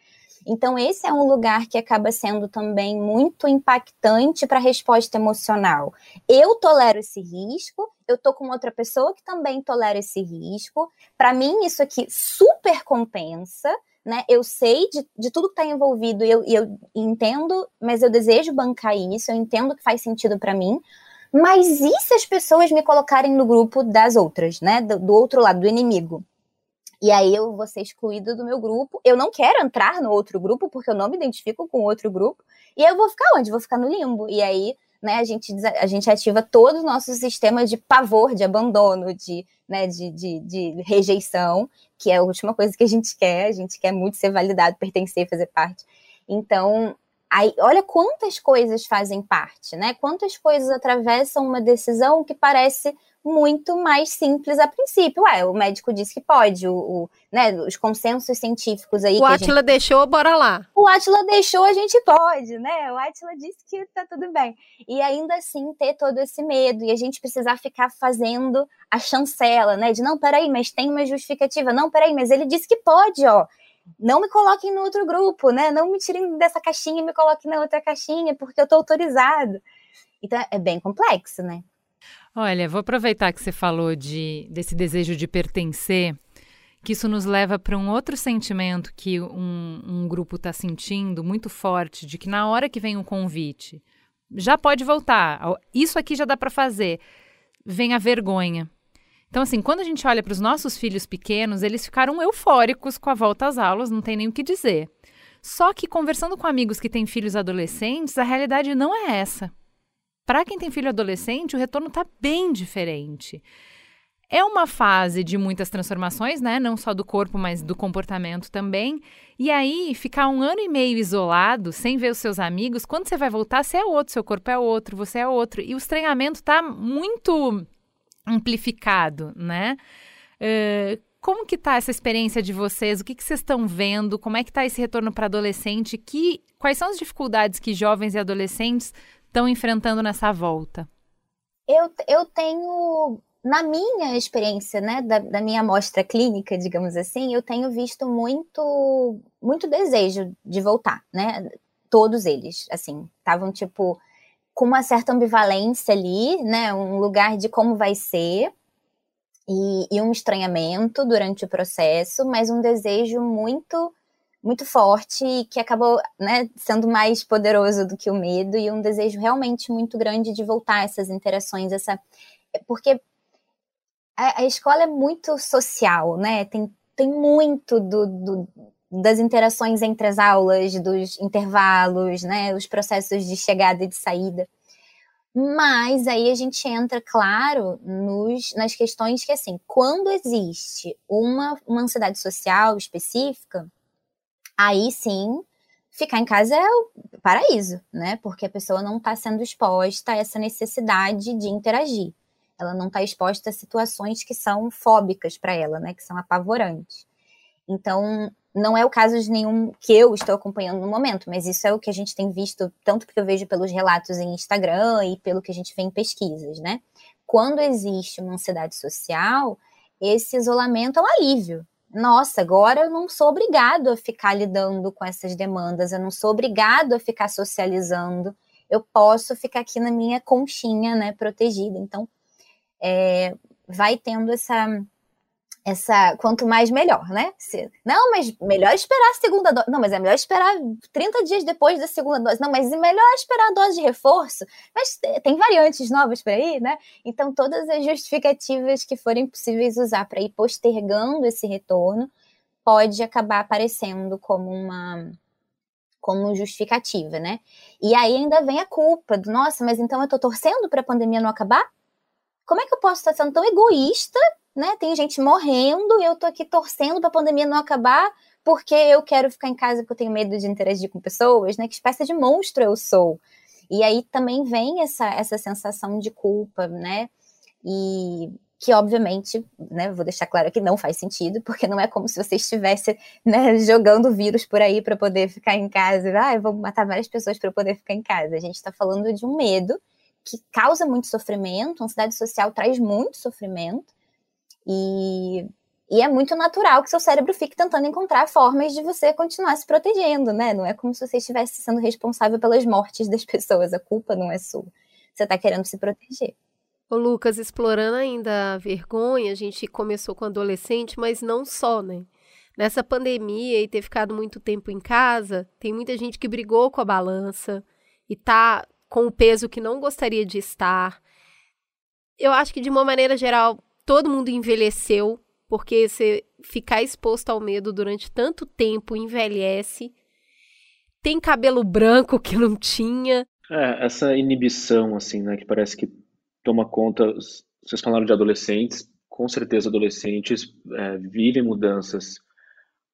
Então, esse é um lugar que acaba sendo também muito impactante para a resposta emocional. Eu tolero esse risco, eu tô com outra pessoa que também tolera esse risco. Para mim, isso aqui super compensa. Né? Eu sei de, de tudo que está envolvido e eu, eu entendo, mas eu desejo bancar isso, eu entendo que faz sentido para mim. Mas e se as pessoas me colocarem no grupo das outras, né? Do, do outro lado, do inimigo? E aí eu vou ser excluída do meu grupo. Eu não quero entrar no outro grupo, porque eu não me identifico com outro grupo. E eu vou ficar onde? Vou ficar no limbo. E aí, né, a gente, a gente ativa todo o nosso sistema de pavor, de abandono, de, né, de, de, de rejeição, que é a última coisa que a gente quer. A gente quer muito ser validado, pertencer, fazer parte. Então, Aí, olha quantas coisas fazem parte, né? Quantas coisas atravessam uma decisão que parece muito mais simples a princípio. Ué, o médico disse que pode, o, o né, os consensos científicos aí. O Atila gente... deixou, bora lá. O Atila deixou, a gente pode, né? O Atila disse que tá tudo bem. E ainda assim ter todo esse medo e a gente precisar ficar fazendo a chancela, né? De não, peraí, mas tem uma justificativa. Não, peraí, mas ele disse que pode, ó não me coloquem no outro grupo, né? Não me tirem dessa caixinha e me coloquem na outra caixinha, porque eu tô autorizado. Então é bem complexo, né? Olha, vou aproveitar que você falou de, desse desejo de pertencer, que isso nos leva para um outro sentimento que um, um grupo está sentindo muito forte, de que na hora que vem o convite, já pode voltar, isso aqui já dá para fazer, vem a vergonha. Então, assim, quando a gente olha para os nossos filhos pequenos, eles ficaram eufóricos com a volta às aulas, não tem nem o que dizer. Só que conversando com amigos que têm filhos adolescentes, a realidade não é essa. Para quem tem filho adolescente, o retorno está bem diferente. É uma fase de muitas transformações, né? Não só do corpo, mas do comportamento também. E aí, ficar um ano e meio isolado, sem ver os seus amigos, quando você vai voltar, você é outro, seu corpo é outro, você é outro. E o estranhamento está muito amplificado, né? Uh, como que tá essa experiência de vocês? O que, que vocês estão vendo? Como é que tá esse retorno para adolescente? Que, quais são as dificuldades que jovens e adolescentes estão enfrentando nessa volta? Eu, eu tenho, na minha experiência, né, da, da minha amostra clínica, digamos assim, eu tenho visto muito, muito desejo de voltar, né? Todos eles, assim, estavam tipo com uma certa ambivalência ali, né? Um lugar de como vai ser e, e um estranhamento durante o processo, mas um desejo muito muito forte que acabou né, sendo mais poderoso do que o medo e um desejo realmente muito grande de voltar a essas interações, essa porque a, a escola é muito social, né? Tem, tem muito do, do, das interações entre as aulas, dos intervalos, né? Os processos de chegada e de saída. Mas aí a gente entra, claro, nos, nas questões que, assim, quando existe uma, uma ansiedade social específica, aí sim, ficar em casa é o paraíso, né? Porque a pessoa não está sendo exposta a essa necessidade de interagir. Ela não está exposta a situações que são fóbicas para ela, né? Que são apavorantes. Então, não é o caso de nenhum que eu estou acompanhando no momento, mas isso é o que a gente tem visto, tanto porque eu vejo pelos relatos em Instagram e pelo que a gente vê em pesquisas, né? Quando existe uma ansiedade social, esse isolamento é um alívio, nossa, agora eu não sou obrigado a ficar lidando com essas demandas, eu não sou obrigado a ficar socializando, eu posso ficar aqui na minha conchinha, né, protegida. Então, é, vai tendo essa, essa, quanto mais melhor, né? Se, não, mas melhor esperar a segunda dose. Não, mas é melhor esperar 30 dias depois da segunda dose. Não, mas é melhor esperar a dose de reforço. Mas tem variantes novas por aí, né? Então, todas as justificativas que forem possíveis usar para ir postergando esse retorno pode acabar aparecendo como uma como justificativa, né? E aí ainda vem a culpa do, nossa, mas então eu tô torcendo para a pandemia não acabar? Como é que eu posso estar sendo tão egoísta né? Tem gente morrendo e eu tô aqui torcendo para a pandemia não acabar porque eu quero ficar em casa porque eu tenho medo de interagir com pessoas, né? Que espécie de monstro eu sou. E aí também vem essa, essa sensação de culpa, né? E que obviamente, né, vou deixar claro que não faz sentido, porque não é como se você estivesse né, jogando vírus por aí para poder ficar em casa. Ah, eu vou matar várias pessoas para poder ficar em casa. A gente está falando de um medo que causa muito sofrimento, a ansiedade social traz muito sofrimento, e, e é muito natural que seu cérebro fique tentando encontrar formas de você continuar se protegendo, né? Não é como se você estivesse sendo responsável pelas mortes das pessoas, a culpa não é sua. Você está querendo se proteger. Ô Lucas, explorando ainda a vergonha, a gente começou com adolescente, mas não só, né? Nessa pandemia e ter ficado muito tempo em casa, tem muita gente que brigou com a balança e tá com o peso que não gostaria de estar. Eu acho que, de uma maneira geral, todo mundo envelheceu, porque você ficar exposto ao medo durante tanto tempo envelhece. Tem cabelo branco que não tinha. É, essa inibição, assim, né, que parece que toma conta. Vocês falaram de adolescentes, com certeza adolescentes é, vivem mudanças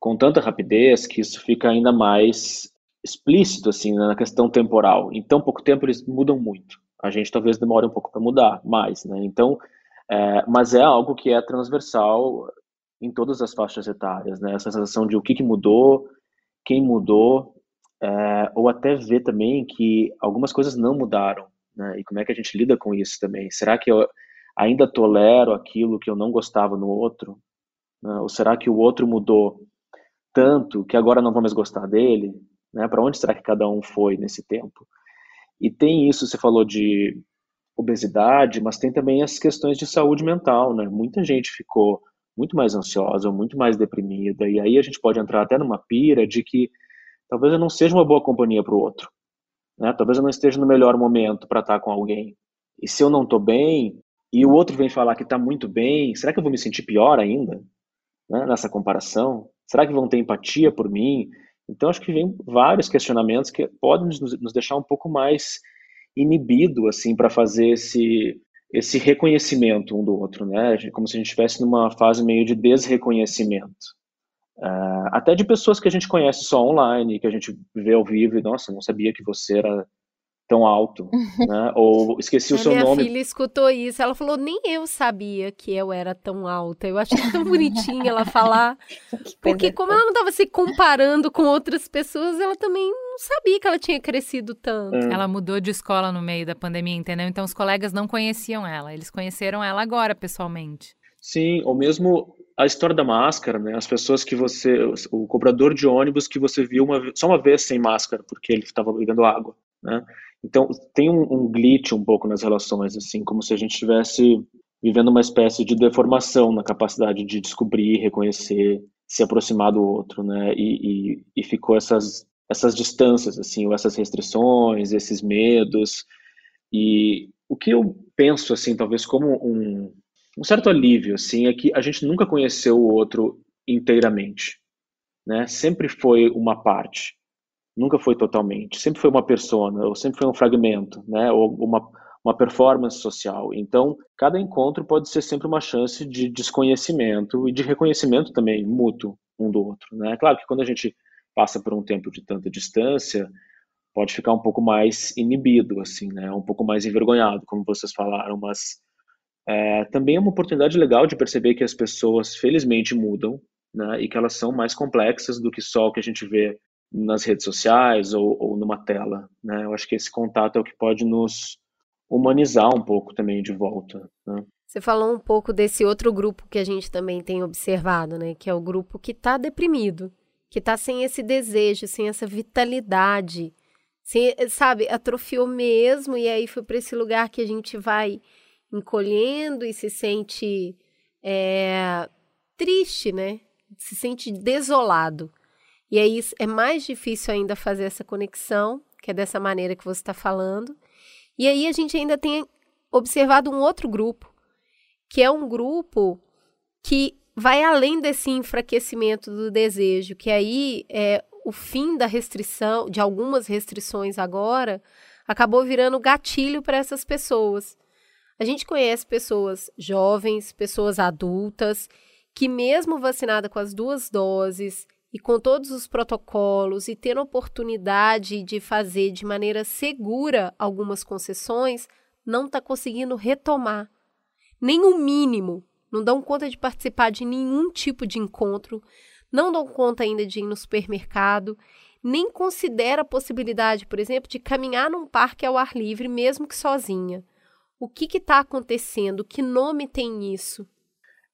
com tanta rapidez que isso fica ainda mais explícito, assim, né, na questão temporal. Em tão pouco tempo eles mudam muito. A gente talvez demore um pouco para mudar mais, né? Então, é, mas é algo que é transversal em todas as faixas etárias, né? Essa sensação de o que, que mudou, quem mudou, é, ou até ver também que algumas coisas não mudaram, né? E como é que a gente lida com isso também? Será que eu ainda tolero aquilo que eu não gostava no outro? Né? Ou será que o outro mudou tanto que agora não vou mais gostar dele? Né? Para onde será que cada um foi nesse tempo? E tem isso, você falou de obesidade, mas tem também as questões de saúde mental, né? Muita gente ficou muito mais ansiosa, muito mais deprimida, e aí a gente pode entrar até numa pira de que talvez eu não seja uma boa companhia para o outro, né? Talvez eu não esteja no melhor momento para estar com alguém. E se eu não estou bem, e o outro vem falar que está muito bem, será que eu vou me sentir pior ainda né, nessa comparação? Será que vão ter empatia por mim? Então, acho que vem vários questionamentos que podem nos deixar um pouco mais inibido assim para fazer esse esse reconhecimento um do outro, né? Como se a gente estivesse numa fase meio de desreconhecimento. Uh, até de pessoas que a gente conhece só online, que a gente vê ao vivo e, nossa, não sabia que você era tão alto, né? Ou esqueci o seu minha nome. Minha filha escutou isso, ela falou, nem eu sabia que eu era tão alta. Eu achei tão bonitinha ela falar, porque como ela não estava se comparando com outras pessoas, ela também não sabia que ela tinha crescido tanto. É. Ela mudou de escola no meio da pandemia, entendeu? Então os colegas não conheciam ela, eles conheceram ela agora pessoalmente. Sim, ou mesmo a história da máscara, né? As pessoas que você, o cobrador de ônibus que você viu uma, só uma vez sem máscara porque ele estava bebendo água, né? Então, tem um, um glitch um pouco nas relações, assim, como se a gente estivesse vivendo uma espécie de deformação na capacidade de descobrir, reconhecer, se aproximar do outro, né? E, e, e ficou essas, essas distâncias, assim, ou essas restrições, esses medos. E o que eu penso, assim, talvez como um, um certo alívio, assim, é que a gente nunca conheceu o outro inteiramente, né? Sempre foi uma parte nunca foi totalmente, sempre foi uma persona, ou sempre foi um fragmento, né, ou uma, uma performance social. Então, cada encontro pode ser sempre uma chance de desconhecimento e de reconhecimento também mútuo um do outro, né? Claro que quando a gente passa por um tempo de tanta distância, pode ficar um pouco mais inibido, assim, né, um pouco mais envergonhado, como vocês falaram, mas é, também é uma oportunidade legal de perceber que as pessoas, felizmente, mudam, né, e que elas são mais complexas do que só o que a gente vê nas redes sociais ou, ou numa tela, né? Eu acho que esse contato é o que pode nos humanizar um pouco também de volta, né? Você falou um pouco desse outro grupo que a gente também tem observado, né? Que é o grupo que está deprimido, que está sem esse desejo, sem essa vitalidade, sem, sabe, atrofiou mesmo, e aí foi para esse lugar que a gente vai encolhendo e se sente é, triste, né? Se sente desolado. E aí é mais difícil ainda fazer essa conexão, que é dessa maneira que você está falando. E aí a gente ainda tem observado um outro grupo, que é um grupo que vai além desse enfraquecimento do desejo, que aí é o fim da restrição, de algumas restrições agora, acabou virando gatilho para essas pessoas. A gente conhece pessoas jovens, pessoas adultas, que mesmo vacinada com as duas doses, e com todos os protocolos e tendo oportunidade de fazer de maneira segura algumas concessões, não está conseguindo retomar nem o mínimo, não dão conta de participar de nenhum tipo de encontro, não dão conta ainda de ir no supermercado, nem considera a possibilidade, por exemplo, de caminhar num parque ao ar livre, mesmo que sozinha. O que está acontecendo? Que nome tem isso?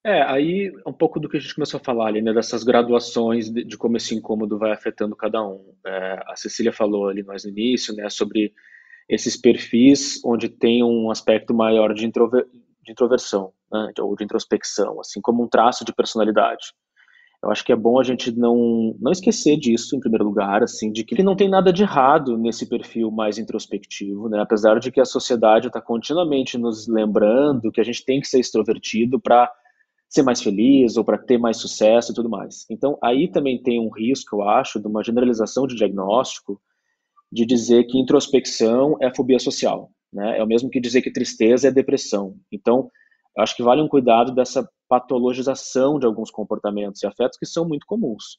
É, aí um pouco do que a gente começou a falar ali, né, dessas graduações de, de como esse incômodo vai afetando cada um. É, a Cecília falou ali mais no início, né, sobre esses perfis onde tem um aspecto maior de, introver, de introversão, né, ou de introspecção, assim como um traço de personalidade. Eu acho que é bom a gente não, não esquecer disso, em primeiro lugar, assim, de que não tem nada de errado nesse perfil mais introspectivo, né? Apesar de que a sociedade está continuamente nos lembrando que a gente tem que ser extrovertido para ser mais feliz ou para ter mais sucesso e tudo mais. Então, aí também tem um risco, eu acho, de uma generalização de diagnóstico de dizer que introspecção é fobia social, né? É o mesmo que dizer que tristeza é depressão. Então, acho que vale um cuidado dessa patologização de alguns comportamentos e afetos que são muito comuns.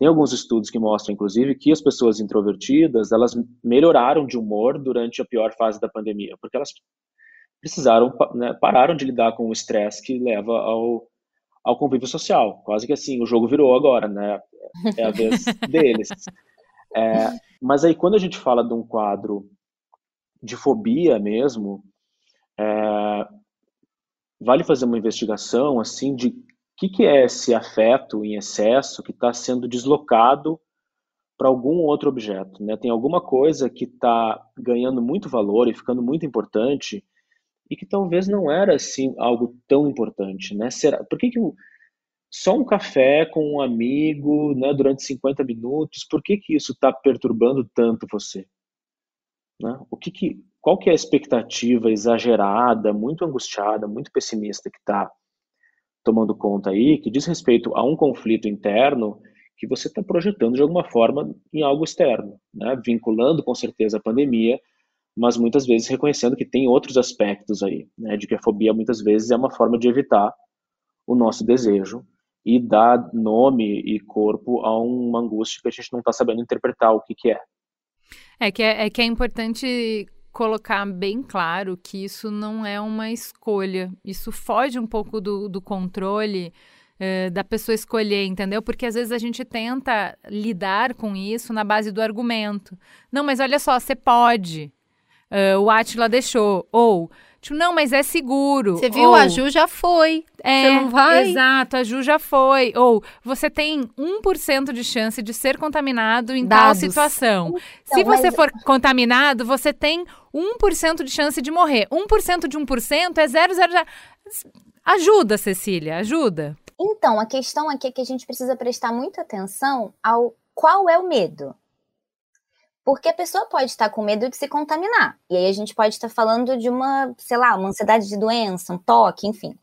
Tem alguns estudos que mostram, inclusive, que as pessoas introvertidas, elas melhoraram de humor durante a pior fase da pandemia, porque elas precisaram, né, pararam de lidar com o estresse que leva ao, ao convívio social. Quase que assim, o jogo virou agora, né? É a vez deles. É, mas aí, quando a gente fala de um quadro de fobia mesmo, é, vale fazer uma investigação assim de o que, que é esse afeto em excesso que está sendo deslocado para algum outro objeto, né? Tem alguma coisa que está ganhando muito valor e ficando muito importante e que talvez não era assim algo tão importante, né? Será? Por que, que só um café com um amigo, né, durante 50 minutos, por que que isso está perturbando tanto você? Né? O que que, qual que é a expectativa exagerada, muito angustiada, muito pessimista que está tomando conta aí, que diz respeito a um conflito interno que você está projetando de alguma forma em algo externo, né? vinculando com certeza a pandemia, mas muitas vezes reconhecendo que tem outros aspectos aí, né? de que a fobia muitas vezes é uma forma de evitar o nosso desejo e dar nome e corpo a uma angústia que a gente não está sabendo interpretar o que, que é. É que é, é que é importante colocar bem claro que isso não é uma escolha. Isso foge um pouco do, do controle eh, da pessoa escolher, entendeu? Porque às vezes a gente tenta lidar com isso na base do argumento. Não, mas olha só, você pode. Uh, o Atila deixou. Ou, tipo, não, mas é seguro. Você viu, Ou, a Ju já foi. É, você não vai? Exato, a Ju já foi. Ou você tem 1% de chance de ser contaminado em Dados. tal situação. Então, Se você mas- for contaminado, você tem 1% de chance de morrer. 1% de 1% é 0,0. Ajuda, Cecília, ajuda. Então, a questão aqui é que a gente precisa prestar muita atenção ao qual é o medo. Porque a pessoa pode estar com medo de se contaminar. E aí a gente pode estar falando de uma, sei lá, uma ansiedade de doença, um toque, enfim.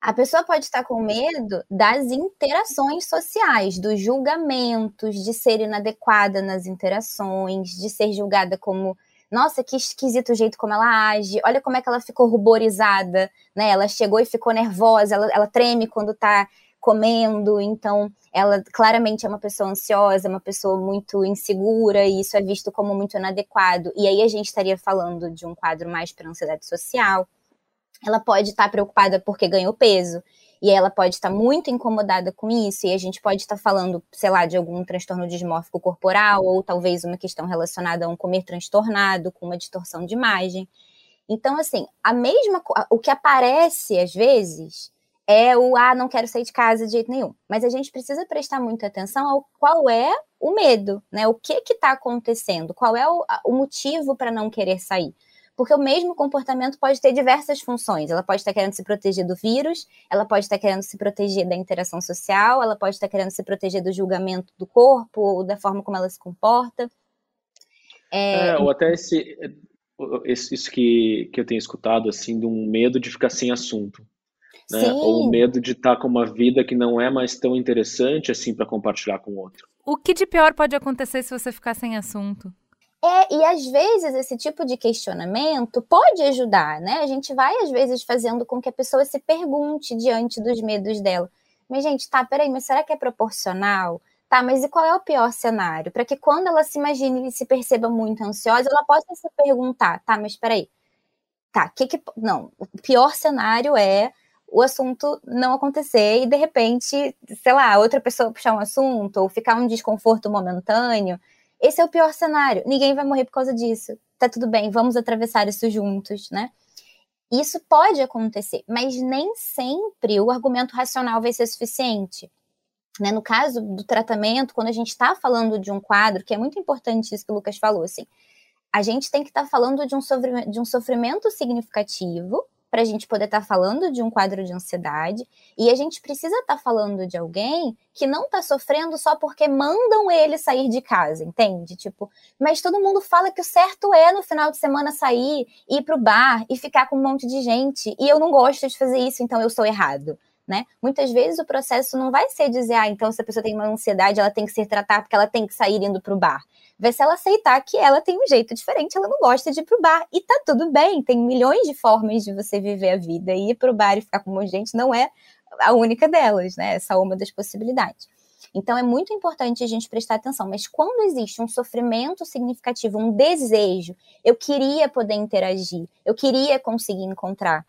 A pessoa pode estar com medo das interações sociais, dos julgamentos, de ser inadequada nas interações, de ser julgada como, nossa, que esquisito o jeito como ela age, olha como é que ela ficou ruborizada, né? Ela chegou e ficou nervosa, ela, ela treme quando tá comendo, então ela claramente é uma pessoa ansiosa, é uma pessoa muito insegura, e isso é visto como muito inadequado. E aí a gente estaria falando de um quadro mais para ansiedade social. Ela pode estar preocupada porque ganhou peso, e ela pode estar muito incomodada com isso, e a gente pode estar falando, sei lá, de algum transtorno dismórfico corporal, ou talvez uma questão relacionada a um comer transtornado, com uma distorção de imagem. Então, assim, a mesma o que aparece às vezes é o ah, não quero sair de casa de jeito nenhum. Mas a gente precisa prestar muita atenção ao qual é o medo, né? O que que está acontecendo? Qual é o, o motivo para não querer sair? Porque o mesmo comportamento pode ter diversas funções. Ela pode estar querendo se proteger do vírus, ela pode estar querendo se proteger da interação social, ela pode estar querendo se proteger do julgamento do corpo ou da forma como ela se comporta. É, ou até esse, esse- isso que, que eu tenho escutado, assim, de um medo de ficar sem assunto, né? Ou o medo de estar com uma vida que não é mais tão interessante, assim, para compartilhar com o outro. O que de pior pode acontecer se você ficar sem assunto? É, e às vezes esse tipo de questionamento pode ajudar, né? A gente vai, às vezes, fazendo com que a pessoa se pergunte diante dos medos dela. Mas, gente, tá, peraí, mas será que é proporcional? Tá, mas e qual é o pior cenário? Para que quando ela se imagine e se perceba muito ansiosa, ela possa se perguntar, tá, mas peraí, tá, que que. Não, o pior cenário é o assunto não acontecer e, de repente, sei lá, outra pessoa puxar um assunto ou ficar um desconforto momentâneo. Esse é o pior cenário. Ninguém vai morrer por causa disso. Tá tudo bem, vamos atravessar isso juntos, né? Isso pode acontecer, mas nem sempre o argumento racional vai ser suficiente. Né? No caso do tratamento, quando a gente está falando de um quadro, que é muito importante isso que o Lucas falou, assim, a gente tem que estar falando de um, de um sofrimento significativo para a gente poder estar falando de um quadro de ansiedade e a gente precisa estar falando de alguém que não está sofrendo só porque mandam ele sair de casa, entende? Tipo, mas todo mundo fala que o certo é no final de semana sair, ir pro bar e ficar com um monte de gente e eu não gosto de fazer isso, então eu sou errado. Né? Muitas vezes o processo não vai ser dizer, ah, então se a pessoa tem uma ansiedade, ela tem que ser tratada porque ela tem que sair indo pro bar. Vai ser ela aceitar que ela tem um jeito diferente, ela não gosta de ir pro bar. E tá tudo bem, tem milhões de formas de você viver a vida. E ir pro bar e ficar com um monte de gente não é a única delas, né? Essa é uma das possibilidades. Então é muito importante a gente prestar atenção. Mas quando existe um sofrimento significativo, um desejo, eu queria poder interagir, eu queria conseguir encontrar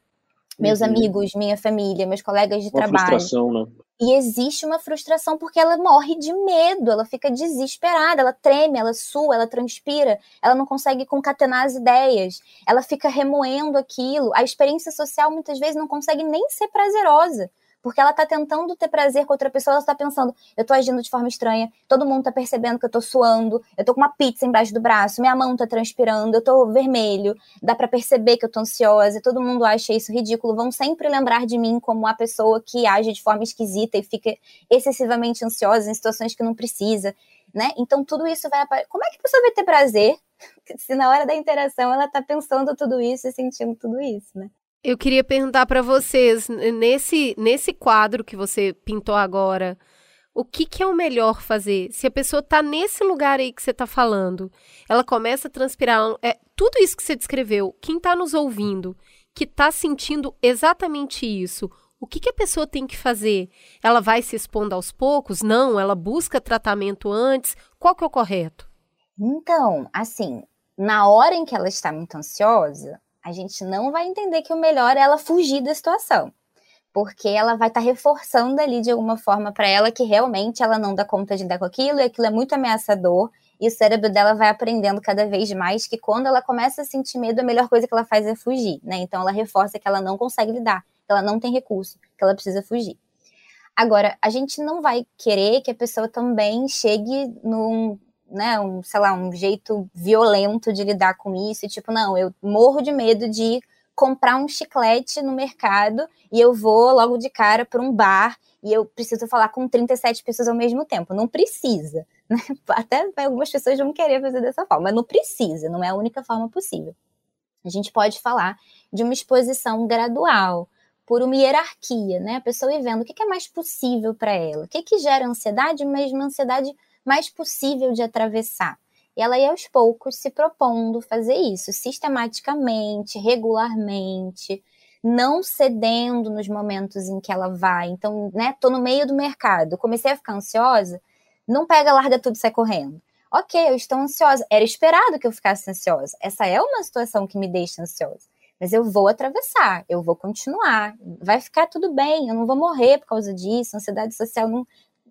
meus Uhum. amigos, minha família, meus colegas de Uma trabalho. frustração, né? E existe uma frustração porque ela morre de medo, ela fica desesperada, ela treme, ela sua, ela transpira, ela não consegue concatenar as ideias, ela fica remoendo aquilo. A experiência social muitas vezes não consegue nem ser prazerosa, Porque ela tá tentando ter prazer com outra pessoa, ela está pensando, eu tô agindo de forma estranha, todo mundo tá percebendo que eu tô suando, eu tô com uma pizza embaixo do braço, minha mão tá transpirando, eu tô vermelho, dá para perceber que eu tô ansiosa, todo mundo acha isso ridículo, vão sempre lembrar de mim como a pessoa que age de forma esquisita e fica excessivamente ansiosa em situações que não precisa, né? Então tudo isso vai aparecer. Como é que a pessoa vai ter prazer se na hora da interação ela tá pensando tudo isso e sentindo tudo isso, né? Eu queria perguntar para vocês, nesse, nesse quadro que você pintou agora, o que, que, é o melhor fazer? Se a pessoa está nesse lugar aí que você está falando, ela começa a transpirar, é, tudo isso que você descreveu, quem está nos ouvindo, que está sentindo exatamente isso, o que, que, a pessoa tem que fazer? Ela vai se expondo aos poucos? Não, ela busca tratamento antes? Qual que é o correto? Então, assim, na hora em que ela está muito ansiosa, a gente não vai entender que o melhor é ela fugir da situação. Porque ela vai estar tá reforçando ali de alguma forma para ela que realmente ela não dá conta de dar com aquilo e aquilo é muito ameaçador. E o cérebro dela vai aprendendo cada vez mais que quando ela começa a sentir medo, a melhor coisa que ela faz é fugir, né? Então ela reforça que ela não consegue lidar, que ela não tem recurso, que ela precisa fugir. Agora, a gente não vai querer que a pessoa também chegue num, né, um, sei lá, um jeito violento de lidar com isso, tipo, não, eu morro de medo de comprar um chiclete no mercado e eu vou logo de cara para um bar e eu preciso falar com 37 pessoas ao mesmo tempo. Não precisa. Né? Até algumas pessoas vão querer fazer dessa forma, mas não precisa, não é a única forma possível. A gente pode falar de uma exposição gradual, por uma hierarquia, né? A pessoa ir vendo o que é mais possível para ela, o que, que gera ansiedade, mesmo ansiedade mais possível de atravessar. E ela ia aos poucos se propondo fazer isso sistematicamente, regularmente, não cedendo nos momentos em que ela vai. Então, né, tô no meio do mercado, comecei a ficar ansiosa, não pega, larga tudo e sai correndo. Ok, eu estou ansiosa. Era esperado que eu ficasse ansiosa. Essa é uma situação que me deixa ansiosa. Mas eu vou atravessar, eu vou continuar. Vai ficar tudo bem, eu não vou morrer por causa disso. Ansiedade social não,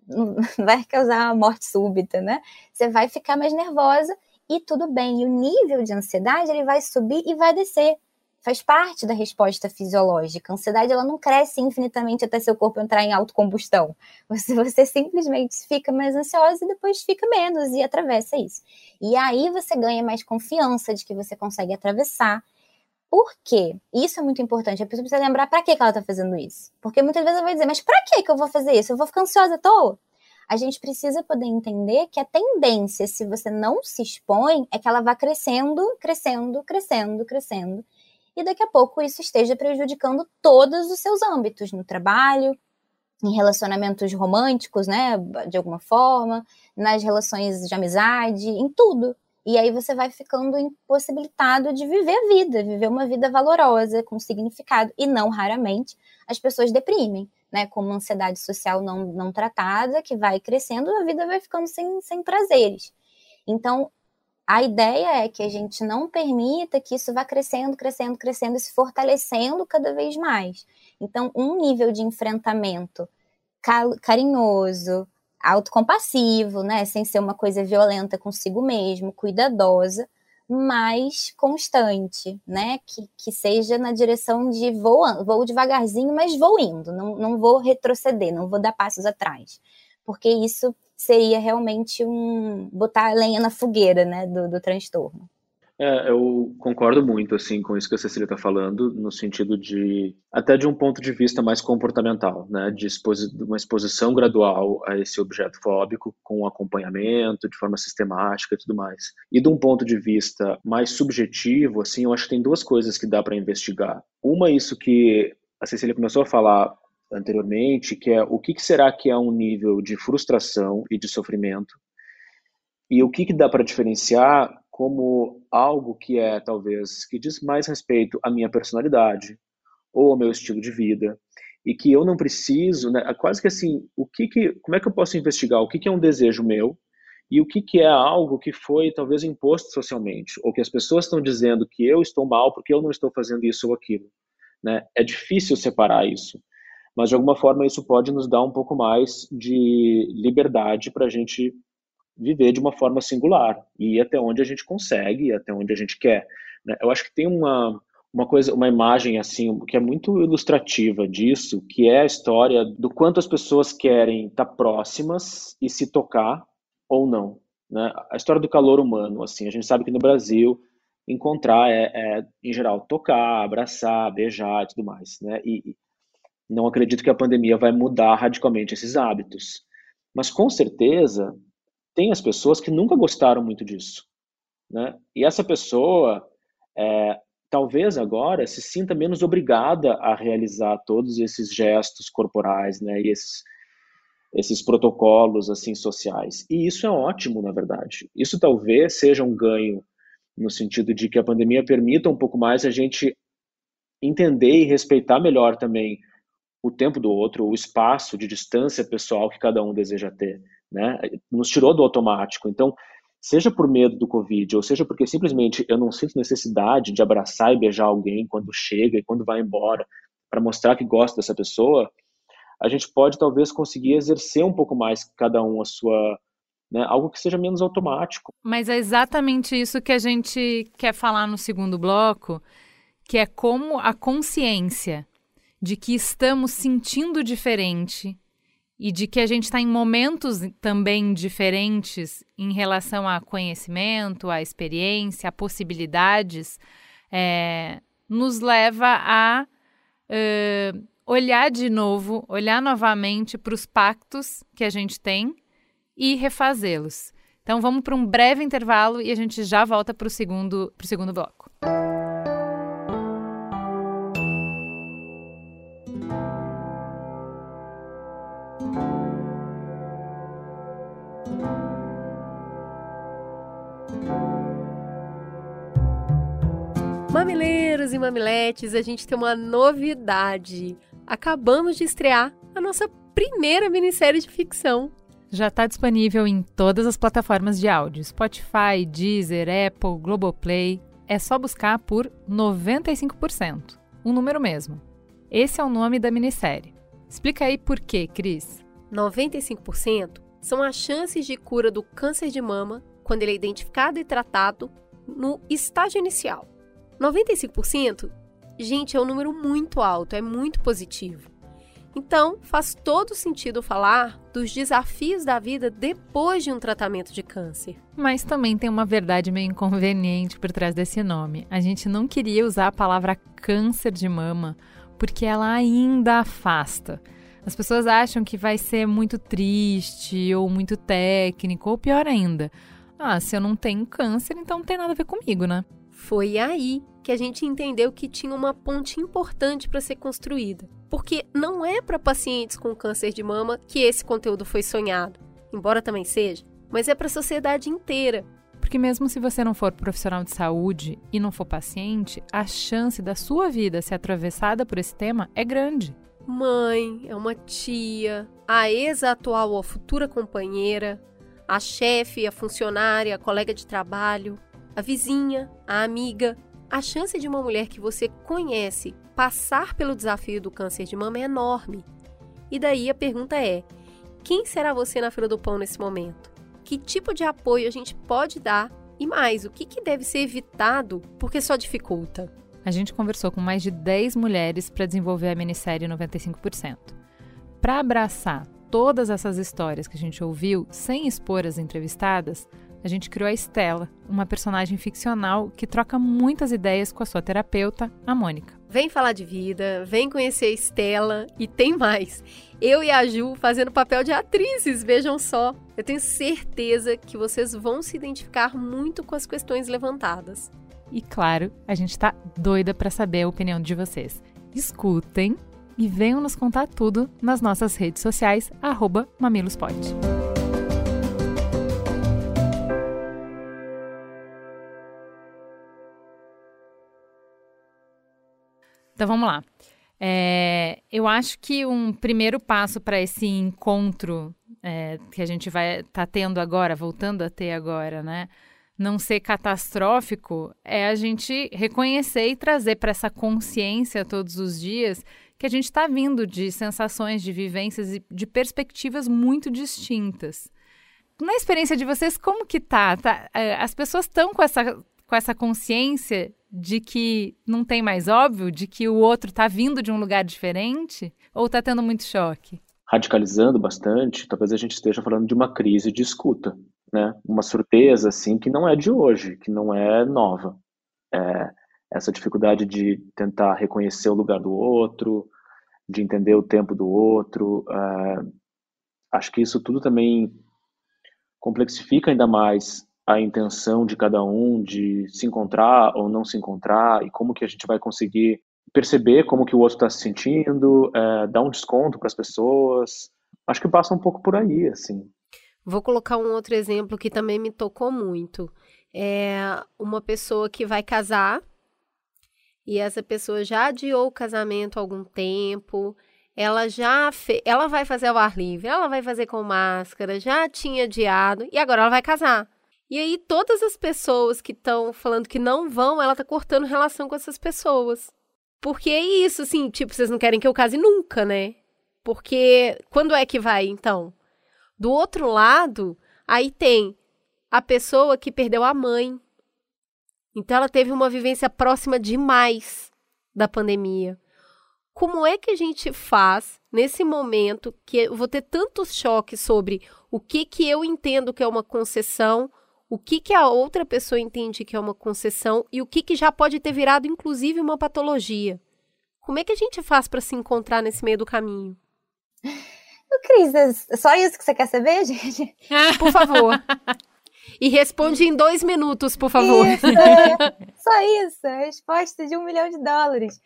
vai causar morte súbita, né? Você vai ficar mais nervosa e tudo bem. E o nível de ansiedade ele vai subir e vai descer. Faz parte da resposta fisiológica. A ansiedade ela não cresce infinitamente até seu corpo entrar em autocombustão. Você, você simplesmente fica mais ansiosa e depois fica menos e atravessa isso. E aí você ganha mais confiança de que você consegue atravessar por quê? Isso é muito importante. A pessoa precisa lembrar para que ela está fazendo isso. Porque muitas vezes ela vai dizer, mas para que eu vou fazer isso? Eu vou ficar ansiosa à toa? A gente precisa poder entender que a tendência, se você não se expõe, é que ela vá crescendo, crescendo, crescendo, crescendo. E daqui a pouco isso esteja prejudicando todos os seus âmbitos, no trabalho, em relacionamentos românticos, né, de alguma forma, nas relações de amizade, em tudo. E aí você vai ficando impossibilitado de viver a vida, viver uma vida valorosa, com significado. E não raramente as pessoas deprimem, né? Com uma ansiedade social não, não tratada, que vai crescendo, a vida vai ficando sem, sem prazeres. Então, a ideia é que a gente não permita que isso vá crescendo, crescendo, crescendo e se fortalecendo cada vez mais. Então, um nível de enfrentamento carinhoso, autocompassivo, né? Sem ser uma coisa violenta consigo mesmo, cuidadosa, mas constante, né? Que, que seja na direção de vou, vou devagarzinho, mas vou indo, não, não vou retroceder, não vou dar passos atrás. Porque isso seria realmente um botar lenha na fogueira, né, do, do transtorno. É, eu concordo muito assim com isso que a Cecília está falando, no sentido de até de um ponto de vista mais comportamental, né, de exposi uma exposição gradual a esse objeto fóbico, com acompanhamento de forma sistemática e tudo mais. E de um ponto de vista mais subjetivo, assim, eu acho que tem duas coisas que dá para investigar. Uma isso que a Cecília começou a falar anteriormente, que é o que, que será que é um nível de frustração e de sofrimento e o que, que dá para diferenciar como algo que é talvez que diz mais respeito à minha personalidade ou ao meu estilo de vida e que eu não preciso, né, quase que assim, o que que, como é que eu posso investigar o que que é um desejo meu e o que que é algo que foi talvez imposto socialmente ou que as pessoas estão dizendo que eu estou mal porque eu não estou fazendo isso ou aquilo, né? É difícil separar isso, mas de alguma forma isso pode nos dar um pouco mais de liberdade para a gente viver de uma forma singular e ir até onde a gente consegue, até onde a gente quer. Né? Eu acho que tem uma, uma coisa, uma imagem assim que é muito ilustrativa disso, que é a história do quanto as pessoas querem estar próximas e se tocar ou não, né? A história do calor humano, assim, a gente sabe que no Brasil encontrar é, é em geral tocar, abraçar, beijar e tudo mais, né? E não acredito que a pandemia vai mudar radicalmente esses hábitos, mas com certeza tem as pessoas que nunca gostaram muito disso, né? E essa pessoa é, talvez agora se sinta menos obrigada a realizar todos esses gestos corporais, né, e esses esses protocolos assim sociais. E isso é ótimo, na verdade. Isso talvez seja um ganho no sentido de que a pandemia permita um pouco mais a gente entender e respeitar melhor também o tempo do outro, o espaço de distância pessoal que cada um deseja ter, né? Nos tirou do automático. Então, seja por medo do Covid, ou seja porque simplesmente eu não sinto necessidade de abraçar e beijar alguém quando chega e quando vai embora, para mostrar que gosto dessa pessoa, a gente pode talvez conseguir exercer um pouco mais cada um a sua. Né, algo que seja menos automático. Mas é exatamente isso que a gente quer falar no segundo bloco, que é como a consciência de que estamos sentindo diferente e de que a gente está em momentos também diferentes em relação a conhecimento, a experiência, a possibilidades, é, nos leva a uh, olhar de novo, olhar novamente para os pactos que a gente tem e refazê-los. Então vamos para um breve intervalo e a gente já volta para o segundo, segundo bloco. E mamiletes, a gente tem uma novidade. Acabamos de estrear a nossa primeira minissérie de ficção. Já está disponível em todas as plataformas de áudio: Spotify, Deezer, Apple, Globoplay. É só buscar por 95%, um número mesmo. Esse é o nome da minissérie. Explica aí por quê, Cris. 95% são as chances de cura do câncer de mama quando ele é identificado e tratado no estágio inicial. 95%, gente, é um número muito alto, é muito positivo. Então, faz todo sentido falar dos desafios da vida depois de um tratamento de câncer. Mas também tem uma verdade meio inconveniente por trás desse nome. A gente não queria usar a palavra câncer de mama porque ela ainda afasta. As pessoas acham que vai ser muito triste ou muito técnico, ou pior ainda. Ah, se eu não tenho câncer, então não tem nada a ver comigo, né? Foi aí que a gente entendeu que tinha uma ponte importante para ser construída. Porque não é para pacientes com câncer de mama que esse conteúdo foi sonhado, embora também seja, mas é para a sociedade inteira. Porque mesmo se você não for profissional de saúde e não for paciente, a chance da sua vida ser atravessada por esse tema é grande. Mãe, é uma tia, a ex-atual ou futura companheira, a chefe, a funcionária, a colega de trabalho, a vizinha, a amiga. A chance de uma mulher que você conhece passar pelo desafio do câncer de mama é enorme. E daí a pergunta é: quem será você na fila do pão nesse momento? Que tipo de apoio a gente pode dar? E mais, o que, que deve ser evitado porque só dificulta? A gente conversou com mais de 10 mulheres para desenvolver a minissérie 95%. Para abraçar todas essas histórias que a gente ouviu, sem expor as entrevistadas, a gente criou a Estela, uma personagem ficcional que troca muitas ideias com a sua terapeuta, a Mônica. Vem falar de vida, vem conhecer a Estela e tem mais. Eu e a Ju fazendo papel de atrizes, vejam só. Eu tenho certeza que vocês vão se identificar muito com as questões levantadas. E claro, a gente está doida para saber a opinião de vocês. Escutem e venham nos contar tudo nas nossas redes sociais, arroba mamilospod. Então vamos lá. É, eu acho que um primeiro passo para esse encontro é, que a gente vai tá tendo agora, voltando a ter agora, né? Não ser catastrófico é a gente reconhecer e trazer para essa consciência todos os dias que a gente está vindo de sensações, de vivências e de perspectivas muito distintas. Na experiência de vocês, como que tá? tá é, as pessoas estão com essa, com essa consciência de que não tem mais óbvio, de que o outro está vindo de um lugar diferente? Ou está tendo muito choque? Radicalizando bastante, talvez a gente esteja falando de uma crise de escuta, né? Uma surpresa, assim, que não é de hoje, que não é nova. É essa dificuldade de tentar reconhecer o lugar do outro, de entender o tempo do outro. É, acho que isso tudo também complexifica ainda mais a intenção de cada um de se encontrar ou não se encontrar e como que a gente vai conseguir perceber como que o outro está se sentindo, é, dar um desconto para as pessoas. Acho que passa um pouco por aí, assim. Vou colocar um outro exemplo que também me tocou muito. É uma pessoa que vai casar e essa pessoa já adiou o casamento há algum tempo, ela já fe... ela vai fazer ao ar livre, ela vai fazer com máscara, já tinha adiado e agora ela vai casar. E aí todas as pessoas que estão falando que não vão, ela tá cortando relação com essas pessoas. Porque é isso, assim, tipo, vocês não querem que eu case nunca, né? Porque quando é que vai, então? Do outro lado, aí tem a pessoa que perdeu a mãe. Então ela teve uma vivência próxima demais da pandemia. Como é que a gente faz nesse momento que eu vou ter tantos choques sobre o que que eu entendo que é uma concessão, o que, que a outra pessoa entende que é uma concessão e o que, que já pode ter virado, inclusive, uma patologia. Como é que a gente faz para se encontrar nesse meio do caminho? Cris, é só isso que você quer saber, gente? Por favor. E responde em dois minutos, por favor. Isso, é. Só isso. A resposta de um milhão de dólares.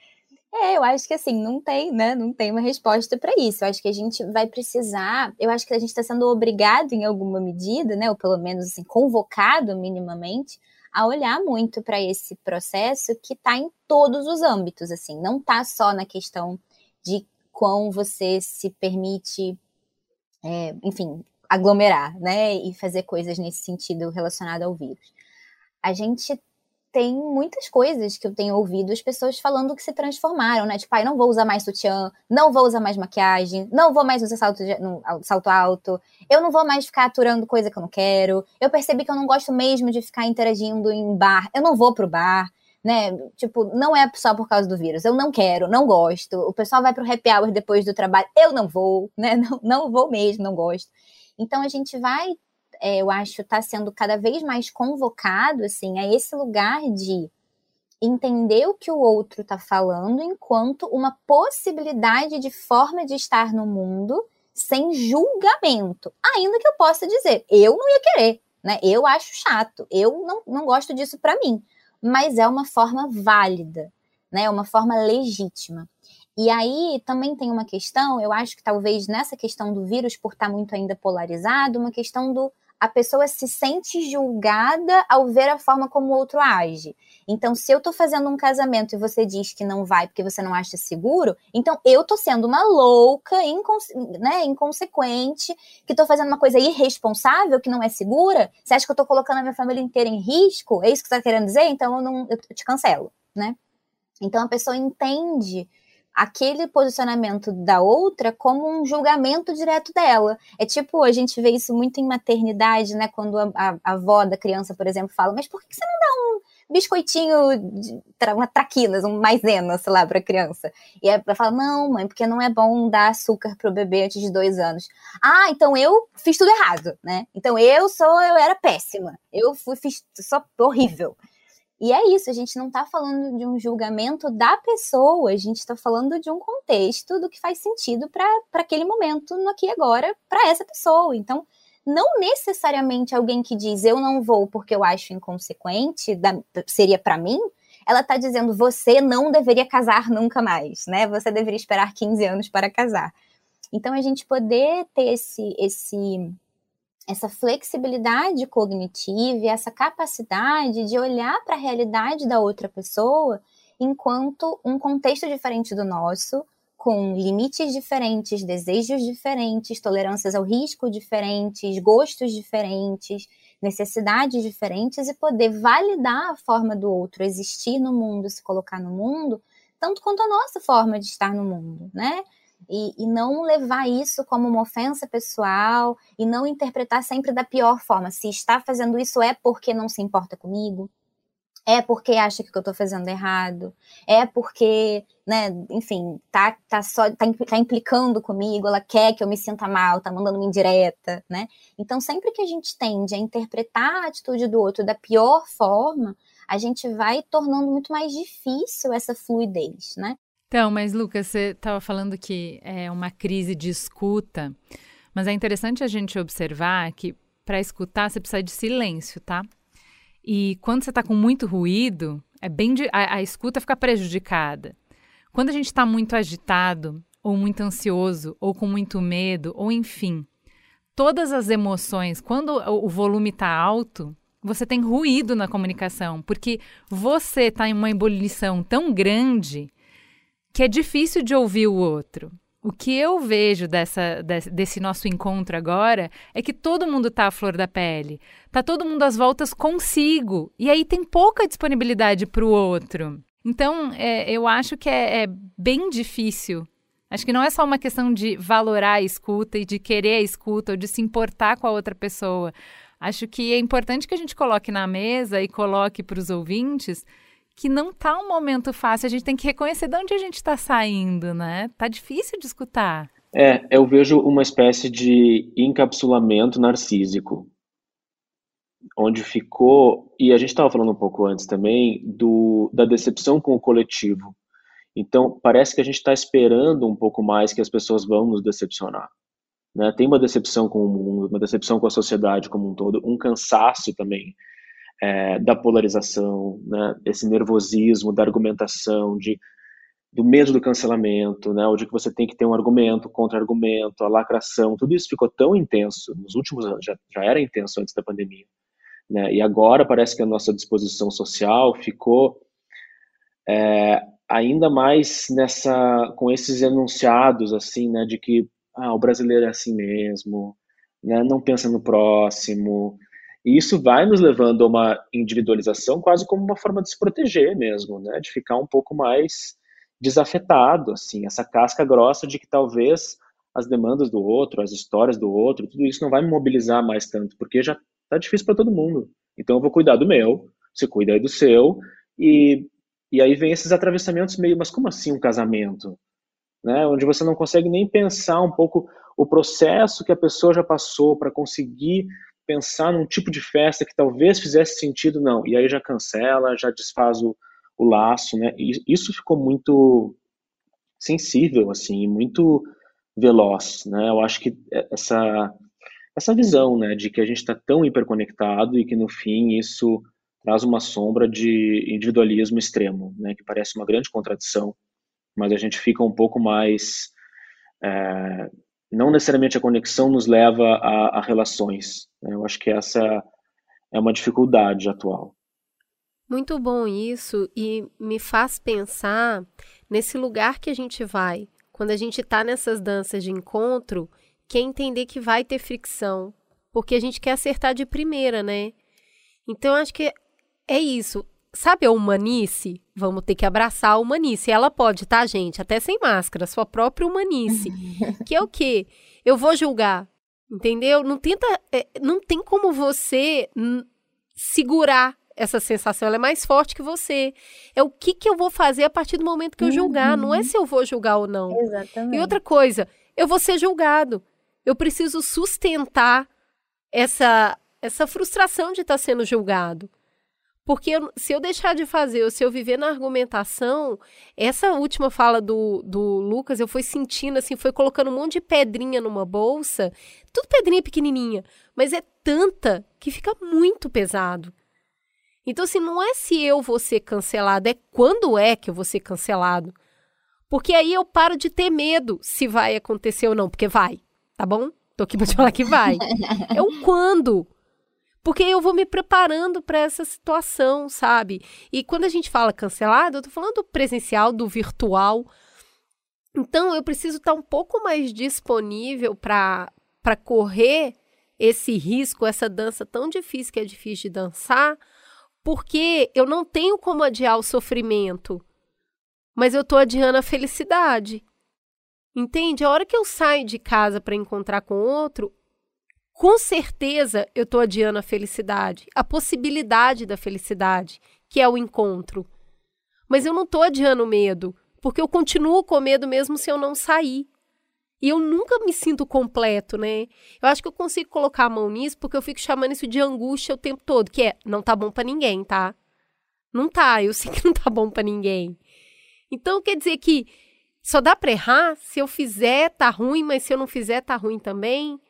É, eu acho que assim, não tem, né? Não tem uma resposta para isso. Eu acho que a gente vai precisar, eu acho que a gente está sendo obrigado em alguma medida, né? Ou pelo menos assim, convocado minimamente, a olhar muito para esse processo que está em todos os âmbitos, assim, não está só na questão de quão você se permite, é, enfim, aglomerar, né? E fazer coisas nesse sentido relacionado ao vírus. A gente tem muitas coisas que eu tenho ouvido as pessoas falando que se transformaram, né? Tipo, ai, não vou usar mais sutiã, não vou usar mais maquiagem, não vou mais usar salto, de, no, salto alto, eu não vou mais ficar aturando coisa que eu não quero, eu percebi que eu não gosto mesmo de ficar interagindo em bar, eu não vou pro bar, né? Tipo, não é só por causa do vírus, eu não quero, não gosto, o pessoal vai pro happy hour depois do trabalho, eu não vou, né? Não, não vou mesmo, não gosto. Então a gente vai é, eu acho, está sendo cada vez mais convocado, assim, a esse lugar de entender o que o outro está falando enquanto uma possibilidade de forma de estar no mundo sem julgamento. Ainda que eu possa dizer, eu não ia querer, né? Eu acho chato, eu não, não gosto disso para mim. Mas é uma forma válida, né? É uma forma legítima. E aí também tem uma questão, eu acho que talvez nessa questão do vírus, por estar tá muito ainda polarizado, uma questão do a pessoa se sente julgada ao ver a forma como o outro age. Então, se eu tô fazendo um casamento e você diz que não vai porque você não acha seguro, então eu tô sendo uma louca, inconse né, inconsequente, que tô fazendo uma coisa irresponsável, que não é segura. Você acha que eu tô colocando a minha família inteira em risco? É isso que você tá querendo dizer? Então eu, não, eu te cancelo, né? Então a pessoa entende aquele posicionamento da outra como um julgamento direto dela. É tipo, a gente vê isso muito em maternidade, né? Quando a, a, a avó da criança, por exemplo, fala, mas por que você não dá um biscoitinho, uma traquinas, um maisena, sei lá, para a criança. E ela fala, não, mãe, porque não é bom dar açúcar pro bebê antes de dois anos. Ah, então eu fiz tudo errado, né? Então eu sou, eu era péssima. Eu fui, fiz, sou horrível. E é isso, a gente não está falando de um julgamento da pessoa, a gente está falando de um contexto do que faz sentido para aquele momento, no aqui e agora, para essa pessoa. Então, não necessariamente alguém que diz eu não vou porque eu acho inconsequente, da, seria para mim, ela está dizendo você não deveria casar nunca mais, né? Você deveria esperar 15 anos para casar. Então, a gente poder ter esse, esse essa flexibilidade cognitiva, essa capacidade de olhar para a realidade da outra pessoa enquanto um contexto diferente do nosso, com limites diferentes, desejos diferentes, tolerâncias ao risco diferentes, gostos diferentes, necessidades diferentes e poder validar a forma do outro existir no mundo, se colocar no mundo, tanto quanto a nossa forma de estar no mundo, né? E, e, não levar isso como uma ofensa pessoal e não interpretar sempre da pior forma. Se está fazendo isso é porque não se importa comigo, é porque acha que eu estou fazendo errado, é porque, né, enfim, tá, tá só tá, tá, implicando comigo, ela quer que eu me sinta mal, tá mandando uma indireta, né? Então, sempre que a gente tende a interpretar a atitude do outro da pior forma, a gente vai tornando muito mais difícil essa fluidez, né? Então, mas Lucas, você estava falando que é uma crise de escuta, mas é interessante a gente observar que para escutar você precisa de silêncio, tá? E quando você está com muito ruído, é bem de, a, a escuta fica prejudicada. Quando a gente está muito agitado, ou muito ansioso, ou com muito medo, ou enfim, todas as emoções, quando o, volume está alto, você tem ruído na comunicação, porque você está em uma ebulição tão grande que é difícil de ouvir o outro. O que eu vejo dessa, desse nosso encontro agora é que todo mundo está à flor da pele. Tá todo mundo às voltas consigo. E aí tem pouca disponibilidade para o outro. Então, é, eu acho que é, é bem difícil Acho que não é só uma questão de valorar a escuta e de querer a escuta ou de se importar com a outra pessoa. Acho que é importante que a gente coloque na mesa e coloque para os ouvintes que não tá um momento fácil. A gente tem que reconhecer de onde a gente está saindo, né? Tá difícil de escutar. É, eu vejo uma espécie de encapsulamento narcísico, onde ficou, e a gente estava falando um pouco antes também, do, da decepção com o coletivo. Então, parece que a gente está esperando um pouco mais que as pessoas vão nos decepcionar. Né? Tem uma decepção com o mundo, uma decepção com a sociedade como um todo, um cansaço também é, da polarização, né, esse nervosismo da argumentação, de, do medo do cancelamento, né, ou de que você tem que ter um argumento, contra-argumento, a lacração, tudo isso ficou tão intenso nos últimos anos, já, já era intenso antes da pandemia. Né, e agora parece que a nossa disposição social ficou é, ainda mais nessa com esses enunciados assim, né, de que ah, o brasileiro é assim mesmo, né, não pensa no próximo, e isso vai nos levando a uma individualização quase como uma forma de se proteger mesmo, né? De ficar um pouco mais desafetado, assim, essa casca grossa de que talvez as demandas do outro, as histórias do outro, tudo isso não vai me mobilizar mais tanto, porque já tá difícil para todo mundo. Então eu vou cuidar do meu, você cuida aí do seu, e, e aí vem esses atravessamentos meio, mas como assim um casamento? Né? Onde você não consegue nem pensar um pouco o processo que a pessoa já passou para conseguir pensar num tipo de festa que talvez fizesse sentido, não. E aí já cancela, já desfaz o, o laço, né? E isso ficou muito sensível, assim, muito veloz, né? Eu acho que essa essa visão, né, de que a gente está tão hiperconectado e que no fim isso traz uma sombra de individualismo extremo, né, que parece uma grande contradição, mas a gente fica um pouco mais é, não necessariamente a conexão nos leva a, a relações. Né? Eu acho que essa é uma dificuldade atual. Muito bom isso e me faz pensar nesse lugar que a gente vai quando a gente está nessas danças de encontro, que é entender que vai ter fricção, porque a gente quer acertar de primeira, né? Então acho que é isso. Sabe a humanice? Vamos ter que abraçar a humanice. Ela pode, tá, gente? Até sem máscara, sua própria humanice. que é o quê? Eu vou julgar, entendeu? Não tenta, é, não tem como você segurar essa sensação, ela é mais forte que você. É o que, que eu vou fazer a partir do momento que eu julgar, uhum. não é uhum. se eu vou julgar ou não. Exatamente. E outra coisa, eu vou ser julgado. Eu preciso sustentar essa essa frustração de estar tá sendo julgado. Porque eu, se eu deixar de fazer, ou se eu viver na argumentação, essa última fala do, do Lucas, eu fui sentindo assim, foi colocando um monte de pedrinha numa bolsa, tudo pedrinha pequenininha, mas é tanta que fica muito pesado. Então, assim, não é se eu vou ser cancelado, é quando é que eu vou ser cancelado. Porque aí eu paro de ter medo se vai acontecer ou não, porque vai, tá bom? Tô aqui pra te falar que vai. É o quando. Porque eu vou me preparando para essa situação, sabe? E quando a gente fala cancelado, eu tô falando do presencial, do virtual. Então, eu preciso estar um pouco mais disponível para correr esse risco, essa dança tão difícil que é difícil de dançar, porque eu não tenho como adiar o sofrimento, mas eu tô adiando a felicidade. Entende? A hora que eu saio de casa para encontrar com outro, com certeza eu estou adiando a felicidade, a possibilidade da felicidade, que é o encontro. Mas eu não tô adiando o medo, porque eu continuo com medo mesmo se eu não sair. E eu nunca me sinto completo, né? Eu acho que eu consigo colocar a mão nisso porque eu fico chamando isso de angústia o tempo todo, que é não tá bom para ninguém, tá? Não tá, eu sei que não tá bom para ninguém. Então quer dizer que só dá para errar se eu fizer tá ruim, mas se eu não fizer tá ruim também.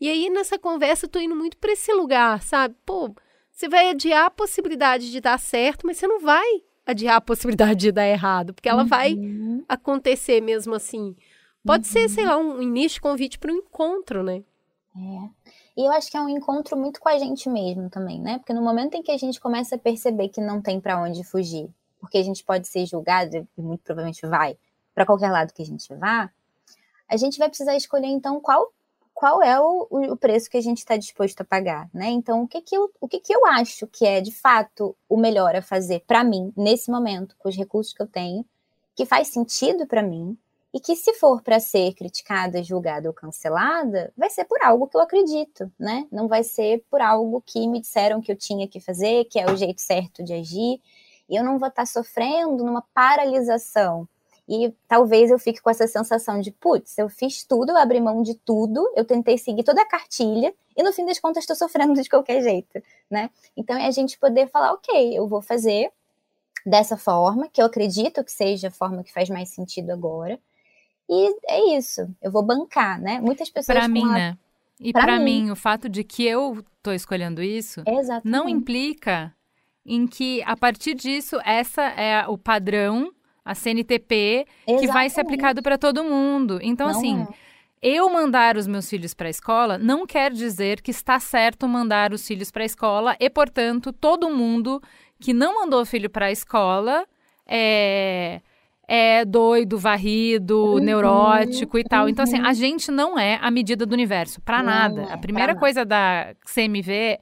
E aí nessa conversa eu tô indo muito para esse lugar, sabe? Pô, você vai adiar a possibilidade de dar certo, mas você não vai adiar a possibilidade de dar errado, porque ela uhum. vai acontecer mesmo assim. Pode uhum. ser, sei lá, um início de convite para um encontro, né? É. E eu acho que é um encontro muito com a gente mesmo também, né? Porque no momento em que a gente começa a perceber que não tem para onde fugir, porque a gente pode ser julgado, e muito provavelmente vai, para qualquer lado que a gente vá, a gente vai precisar escolher então qual qual é o, o preço que a gente está disposto a pagar, né? Então, o que que eu, o que que eu acho que é de fato o melhor a fazer para mim nesse momento, com os recursos que eu tenho, que faz sentido para mim e que se for para ser criticada, julgada ou cancelada, vai ser por algo que eu acredito, né? Não vai ser por algo que me disseram que eu tinha que fazer, que é o jeito certo de agir, e eu não vou estar tá sofrendo numa paralisação e talvez eu fique com essa sensação de, putz, eu fiz tudo, eu abri mão de tudo, eu tentei seguir toda a cartilha e no fim das contas estou sofrendo de qualquer jeito, né? Então é a gente poder falar, ok, eu vou fazer dessa forma, que eu acredito que seja a forma que faz mais sentido agora. E é isso, eu vou bancar, né? Muitas pessoas. Para mim, né? E para mim. mim, o fato de que eu estou escolhendo isso Exatamente. não implica em que, a partir disso, essa é o padrão a CNTP, Exatamente. que vai ser aplicado para todo mundo. Então, não assim. É. Eu mandar os meus filhos para a escola não quer dizer que está certo mandar os filhos para a escola e, portanto, todo mundo que não mandou o filho para a escola é, é doido, varrido, uhum, neurótico e tal. Uhum. Então, assim, a uhum. gente não é a medida do universo, para nada. É, a primeira coisa da CMV,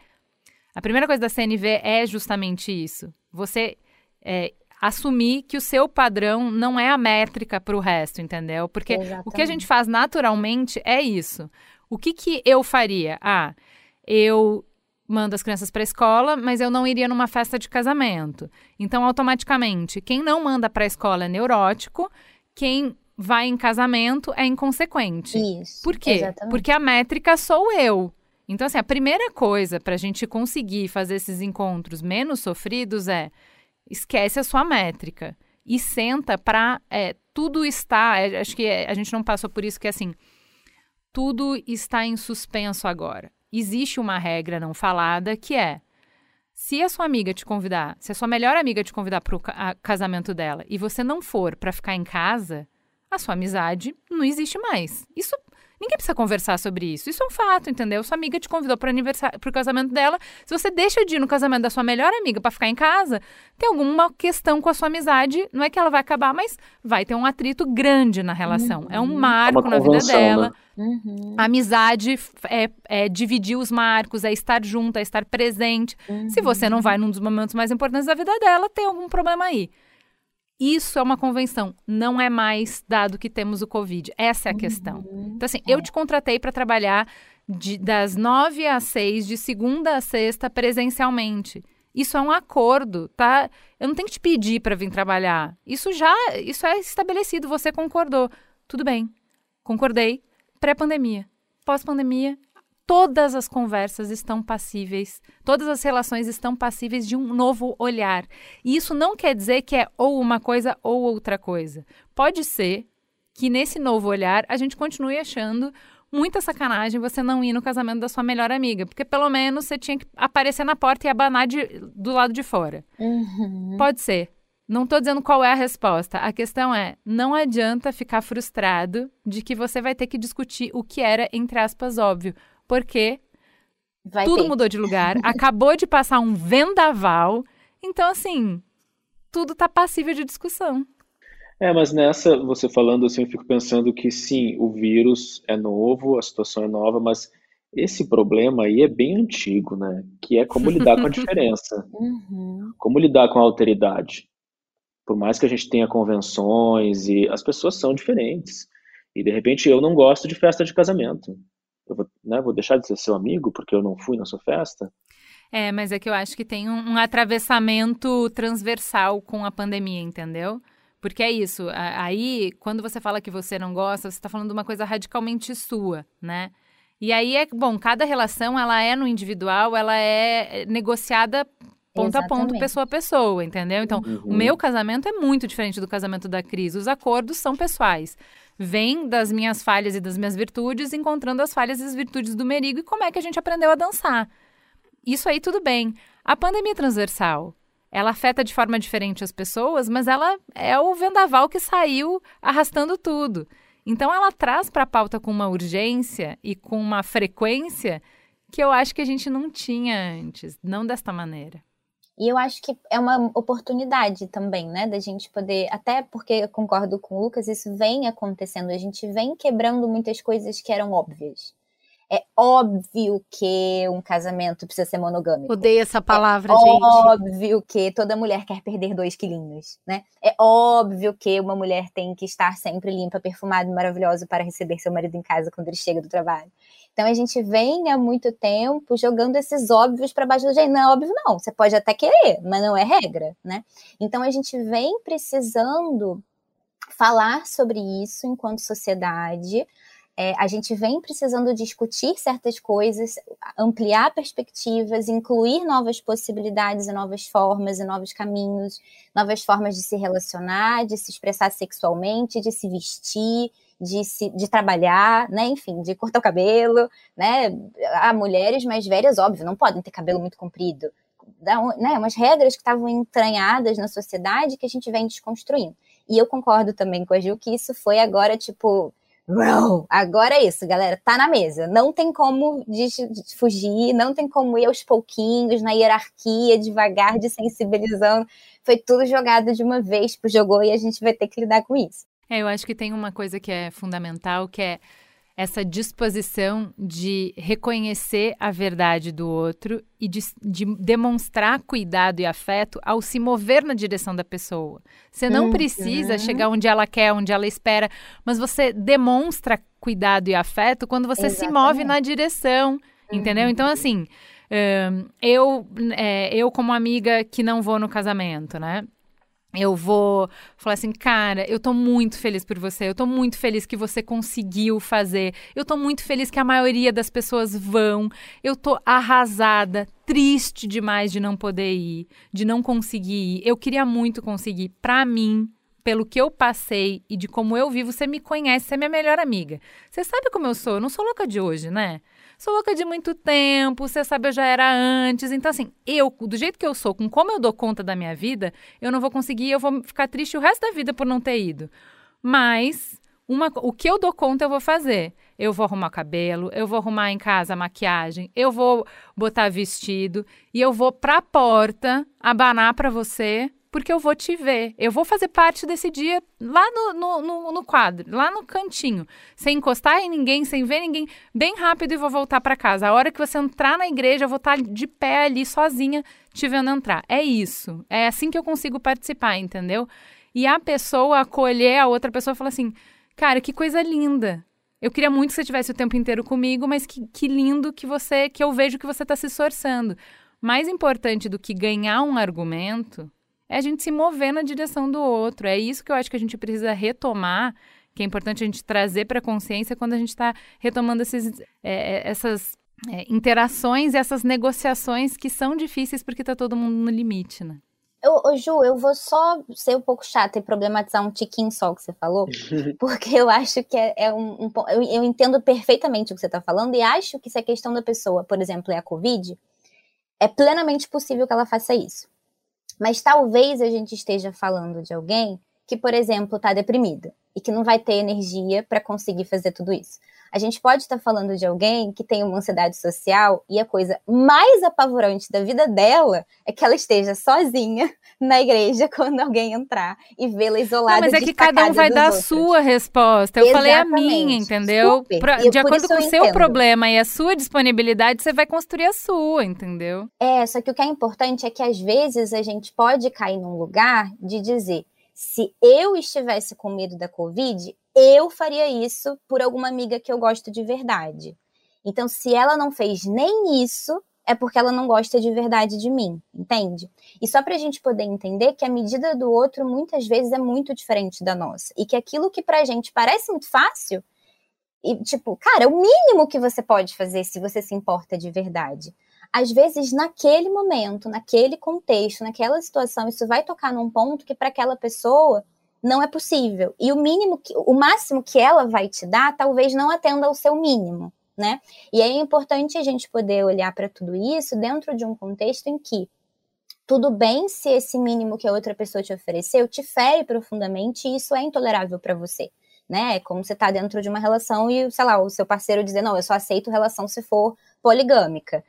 a primeira coisa da CNV é justamente isso. Você é, assumir que o seu padrão não é a métrica para o resto, entendeu? Porque Exatamente. o que a gente faz naturalmente é isso. O que, que eu faria? Ah, eu mando as crianças para a escola, mas eu não iria numa festa de casamento. Então, automaticamente, quem não manda para a escola é neurótico, quem vai em casamento é inconsequente. Isso. Por quê? Exatamente. Porque a métrica sou eu. Então, assim, a primeira coisa para a gente conseguir fazer esses encontros menos sofridos é esquece a sua métrica e senta para é, tudo está. É, acho que é, a gente não passou por isso que assim tudo está em suspenso agora. Existe uma regra não falada que é se a sua amiga te convidar, se a sua melhor amiga te convidar para o casamento dela e você não for para ficar em casa, a sua amizade não existe mais. Isso Ninguém precisa conversar sobre isso. Isso é um fato, entendeu? Sua amiga te convidou para aniversário, pro casamento dela. Se você deixa de ir no casamento da sua melhor amiga para ficar em casa, tem alguma questão com a sua amizade. Não é que ela vai acabar, mas vai ter um atrito grande na relação. Uhum. É um marco é na vida dela. Né? Uhum. A amizade é, é, dividir os marcos, é estar junto, é estar presente. Uhum. Se você não vai num dos momentos mais importantes da vida dela, tem algum problema aí. Isso é uma convenção, não é mais dado que temos o Covid. Essa é a uhum. questão. Então, assim, é. eu te contratei para trabalhar de, das nove às seis, de segunda a sexta, presencialmente. Isso é um acordo, tá? Eu não tenho que te pedir para vir trabalhar. Isso já, isso é estabelecido, você concordou. Tudo bem, concordei. Pré-pandemia. Pós-pandemia, todas as conversas estão passíveis, todas as relações estão passíveis de um novo olhar. E isso não quer dizer que é ou uma coisa ou outra coisa. Pode ser que nesse novo olhar a gente continue achando muita sacanagem você não ir no casamento da sua melhor amiga, porque pelo menos você tinha que aparecer na porta e abanar de, do lado de fora. Uhum. Pode ser. Não estou dizendo qual é a resposta. A questão é: não adianta ficar frustrado de que você vai ter que discutir o que era, entre aspas, óbvio porque Vai tudo ter. mudou de lugar, acabou de passar um vendaval. Então, assim, tudo está passível de discussão. É, mas nessa, você falando assim, eu fico pensando que sim, o vírus é novo, a situação é nova, mas esse problema aí é bem antigo, né? Que é como lidar com a diferença. Uhum. Como lidar com a alteridade. Por mais que a gente tenha convenções e as pessoas são diferentes. E de repente eu não gosto de festa de casamento eu vou, né, vou deixar de ser seu amigo porque eu não fui na sua festa? É, mas é que eu acho que tem um, um atravessamento transversal com a pandemia, entendeu? Porque é isso. Aí, quando você fala que você não gosta, você está falando de uma coisa radicalmente sua, né? E aí é bom, cada relação ela é no individual, ela é negociada ponto Exatamente. a ponto, pessoa a pessoa, entendeu? Então, uhum. o meu casamento é muito diferente do casamento da Cris. Os acordos são pessoais. Vem das minhas falhas e das minhas virtudes, encontrando as falhas e as virtudes do Merigo e como é que a gente aprendeu a dançar. Isso aí tudo bem. A pandemia transversal, ela afeta de forma diferente as pessoas, mas ela é o vendaval que saiu arrastando tudo. Então ela traz para a pauta com uma urgência e com uma frequência que eu acho que a gente não tinha antes, não desta maneira. E eu acho que é uma oportunidade também, né, da gente poder, até porque eu concordo com o Lucas, isso vem acontecendo, a gente vem quebrando muitas coisas que eram óbvias. É óbvio que um casamento precisa ser monogâmico. Odeio essa palavra, é gente. óbvio que toda mulher quer perder dois quilinhos, né? É óbvio que uma mulher tem que estar sempre limpa, perfumada e maravilhosa para receber seu marido em casa quando ele chega do trabalho. Então a gente vem há muito tempo jogando esses óbvios para baixo do jeito. Não é óbvio, não. Você pode até querer, mas não é regra, né? Então a gente vem precisando falar sobre isso enquanto sociedade é, a gente vem precisando discutir certas coisas, ampliar perspectivas, incluir novas possibilidades e novas formas e novos caminhos, novas formas de se relacionar, de se expressar sexualmente, de se vestir, de, se, de trabalhar, né? Enfim, de cortar o cabelo, né? Há mulheres mais velhas, óbvio, não podem ter cabelo muito comprido. Dá, né, umas regras que estavam entranhadas na sociedade que a gente vem desconstruindo. E eu concordo também com a Gil que isso foi agora, tipo, Agora é isso, galera, tá na mesa. Não tem como de, de fugir, não tem como ir aos pouquinhos, na hierarquia, devagar, desensibilizando. Foi tudo jogado de uma vez pro jogou e a gente vai ter que lidar com isso. É, eu acho que tem uma coisa que é fundamental, que é essa disposição de reconhecer a verdade do outro e de, de, demonstrar cuidado e afeto ao se mover na direção da pessoa. Você não uhum. precisa chegar onde ela quer, onde ela espera, mas você demonstra cuidado e afeto quando você Exatamente. se move na direção, uhum. entendeu? Então, assim, eu, é, eu como amiga que não vou no casamento, né? Eu vou falar assim, cara, eu tô muito feliz por você, eu tô muito feliz que você conseguiu fazer, eu tô muito feliz que a maioria das pessoas vão, eu tô arrasada, triste demais de não poder ir, de não conseguir ir. Eu queria muito conseguir. Pra mim, pelo que eu passei e de como eu vivo, você me conhece, você é minha melhor amiga. Você sabe como eu sou, eu não sou louca de hoje, né? Sou louca de muito tempo, você sabe, eu já era antes. Então, assim, eu, do jeito que eu sou, com como eu dou conta da minha vida, eu não vou conseguir, eu vou ficar triste o resto da vida por não ter ido. Mas uma, o que eu dou conta eu vou fazer. Eu vou arrumar cabelo, eu vou arrumar em casa a maquiagem, eu vou botar vestido e eu vou pra porta abanar para você porque eu vou te ver. Eu vou fazer parte desse dia lá no, no, no, no quadro, lá no cantinho, sem encostar em ninguém, sem ver ninguém, bem rápido e vou voltar para casa. A hora que você entrar na igreja, eu vou estar de pé ali sozinha, te vendo entrar. É isso. É assim que eu consigo participar, entendeu? E a pessoa acolher a outra pessoa e falar assim: cara, que coisa linda. Eu queria muito que você tivesse o tempo inteiro comigo, mas que, que lindo que você, que eu vejo que você está se esforçando. Mais importante do que ganhar um argumento é a gente se mover na direção do outro. É isso que eu acho que a gente precisa retomar, que é importante a gente trazer para a consciência quando a gente está retomando esses, é, é, essas é, interações e essas negociações que são difíceis porque está todo mundo no limite, né? Eu, ô, Ju, eu vou só ser um pouco chata e problematizar um tiquinho só que você falou, porque eu acho que é, é um, um eu, eu, entendo perfeitamente o que você está falando e acho que se a questão da pessoa, por exemplo, é a Covid, é plenamente possível que ela faça isso. Mas talvez a gente esteja falando de alguém que, por exemplo, está deprimido e que não vai ter energia para conseguir fazer tudo isso. A gente pode estar tá falando de alguém que tem uma ansiedade social e a coisa mais apavorante da vida dela é que ela esteja sozinha na igreja quando alguém entrar e vê-la isolada. Não, mas é que cada um vai dar a sua resposta. Eu Exatamente. falei a minha, entendeu? Pra, de acordo com o seu problema e a sua disponibilidade, você vai construir a sua, entendeu? É, só que o que é importante é que às vezes a gente pode cair num lugar de dizer se eu estivesse com medo da Covid, eu faria isso por alguma amiga que eu gosto de verdade. Então, se ela não fez nem isso, é porque ela não gosta de verdade de mim, entende? E só para a gente poder entender que a medida do outro muitas vezes é muito diferente da nossa e que aquilo que para a gente parece muito fácil e tipo, cara, é o mínimo que você pode fazer se você se importa de verdade. Às vezes, naquele momento, naquele contexto, naquela situação, isso vai tocar num ponto que para aquela pessoa não é possível. E o mínimo, que, o máximo que ela vai te dar, talvez não atenda ao seu mínimo né? E é importante a gente poder olhar para tudo isso dentro de um contexto em que tudo bem se esse mínimo que a outra pessoa te ofereceu te fere profundamente e isso é intolerável para você. Né? É como você está dentro de uma relação e, sei lá, o seu parceiro dizer, não, eu só aceito relação se for poligâmica.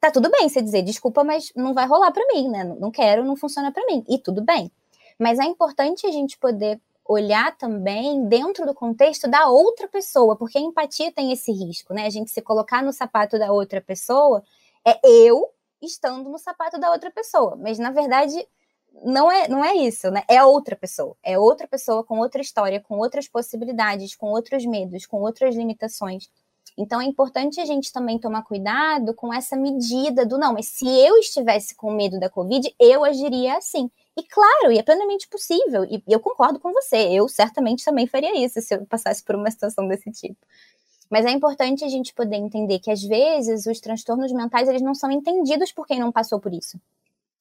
Tá tudo bem você dizer, desculpa, mas não vai rolar para mim, né? Não quero, não funciona para mim. E tudo bem. Mas é importante a gente poder olhar também dentro do contexto da outra pessoa, porque a empatia tem esse risco, né? A gente se colocar no sapato da outra pessoa é eu estando no sapato da outra pessoa, mas na verdade não é, não é isso, né? É outra pessoa, é outra pessoa com outra história, com outras possibilidades, com outros medos, com outras limitações. Então é importante a gente também tomar cuidado com essa medida do não, mas se eu estivesse com medo da Covid, eu agiria assim. E claro, e é plenamente possível. E eu concordo com você. Eu certamente também faria isso se eu passasse por uma situação desse tipo. Mas é importante a gente poder entender que às vezes os transtornos mentais eles não são entendidos por quem não passou por isso.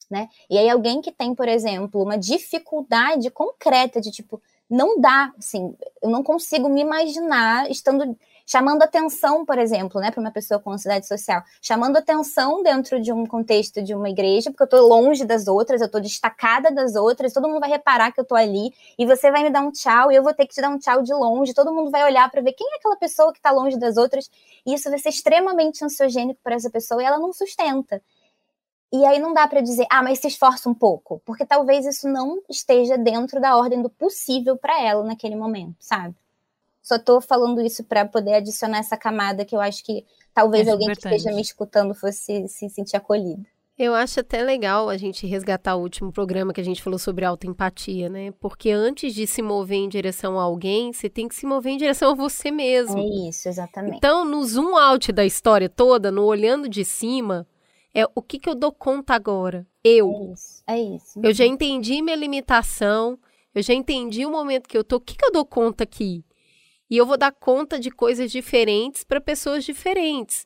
Né? E aí alguém que tem, por exemplo, uma dificuldade concreta de tipo, não dá, assim, eu não consigo me imaginar estando chamando atenção, por exemplo, né, para uma pessoa com ansiedade social, chamando atenção dentro de um contexto de uma igreja, porque eu estou longe das outras, eu estou destacada das outras, todo mundo vai reparar que eu estou ali, e você vai me dar um tchau, e eu vou ter que te dar um tchau de longe, todo mundo vai olhar para ver quem é aquela pessoa que está longe das outras, e isso vai ser extremamente ansiogênico para essa pessoa, e ela não sustenta. E aí não dá para dizer, ah, mas se esforça um pouco, porque talvez isso não esteja dentro da ordem do possível para ela naquele momento, sabe? Só tô falando isso para poder adicionar essa camada que eu acho que talvez é alguém importante. que esteja me escutando fosse se sentir acolhido. Eu acho até legal a gente resgatar o último programa que a gente falou sobre autoempatia, né? Porque antes de se mover em direção a alguém, você tem que se mover em direção a você mesmo. É isso, exatamente. Então, no zoom out da história toda, no olhando de cima, é o que, que eu dou conta agora? Eu. É isso. É isso. Eu já entendi minha limitação, eu já entendi o momento que eu tô. O que, que eu dou conta aqui? E eu vou dar conta de coisas diferentes para pessoas diferentes.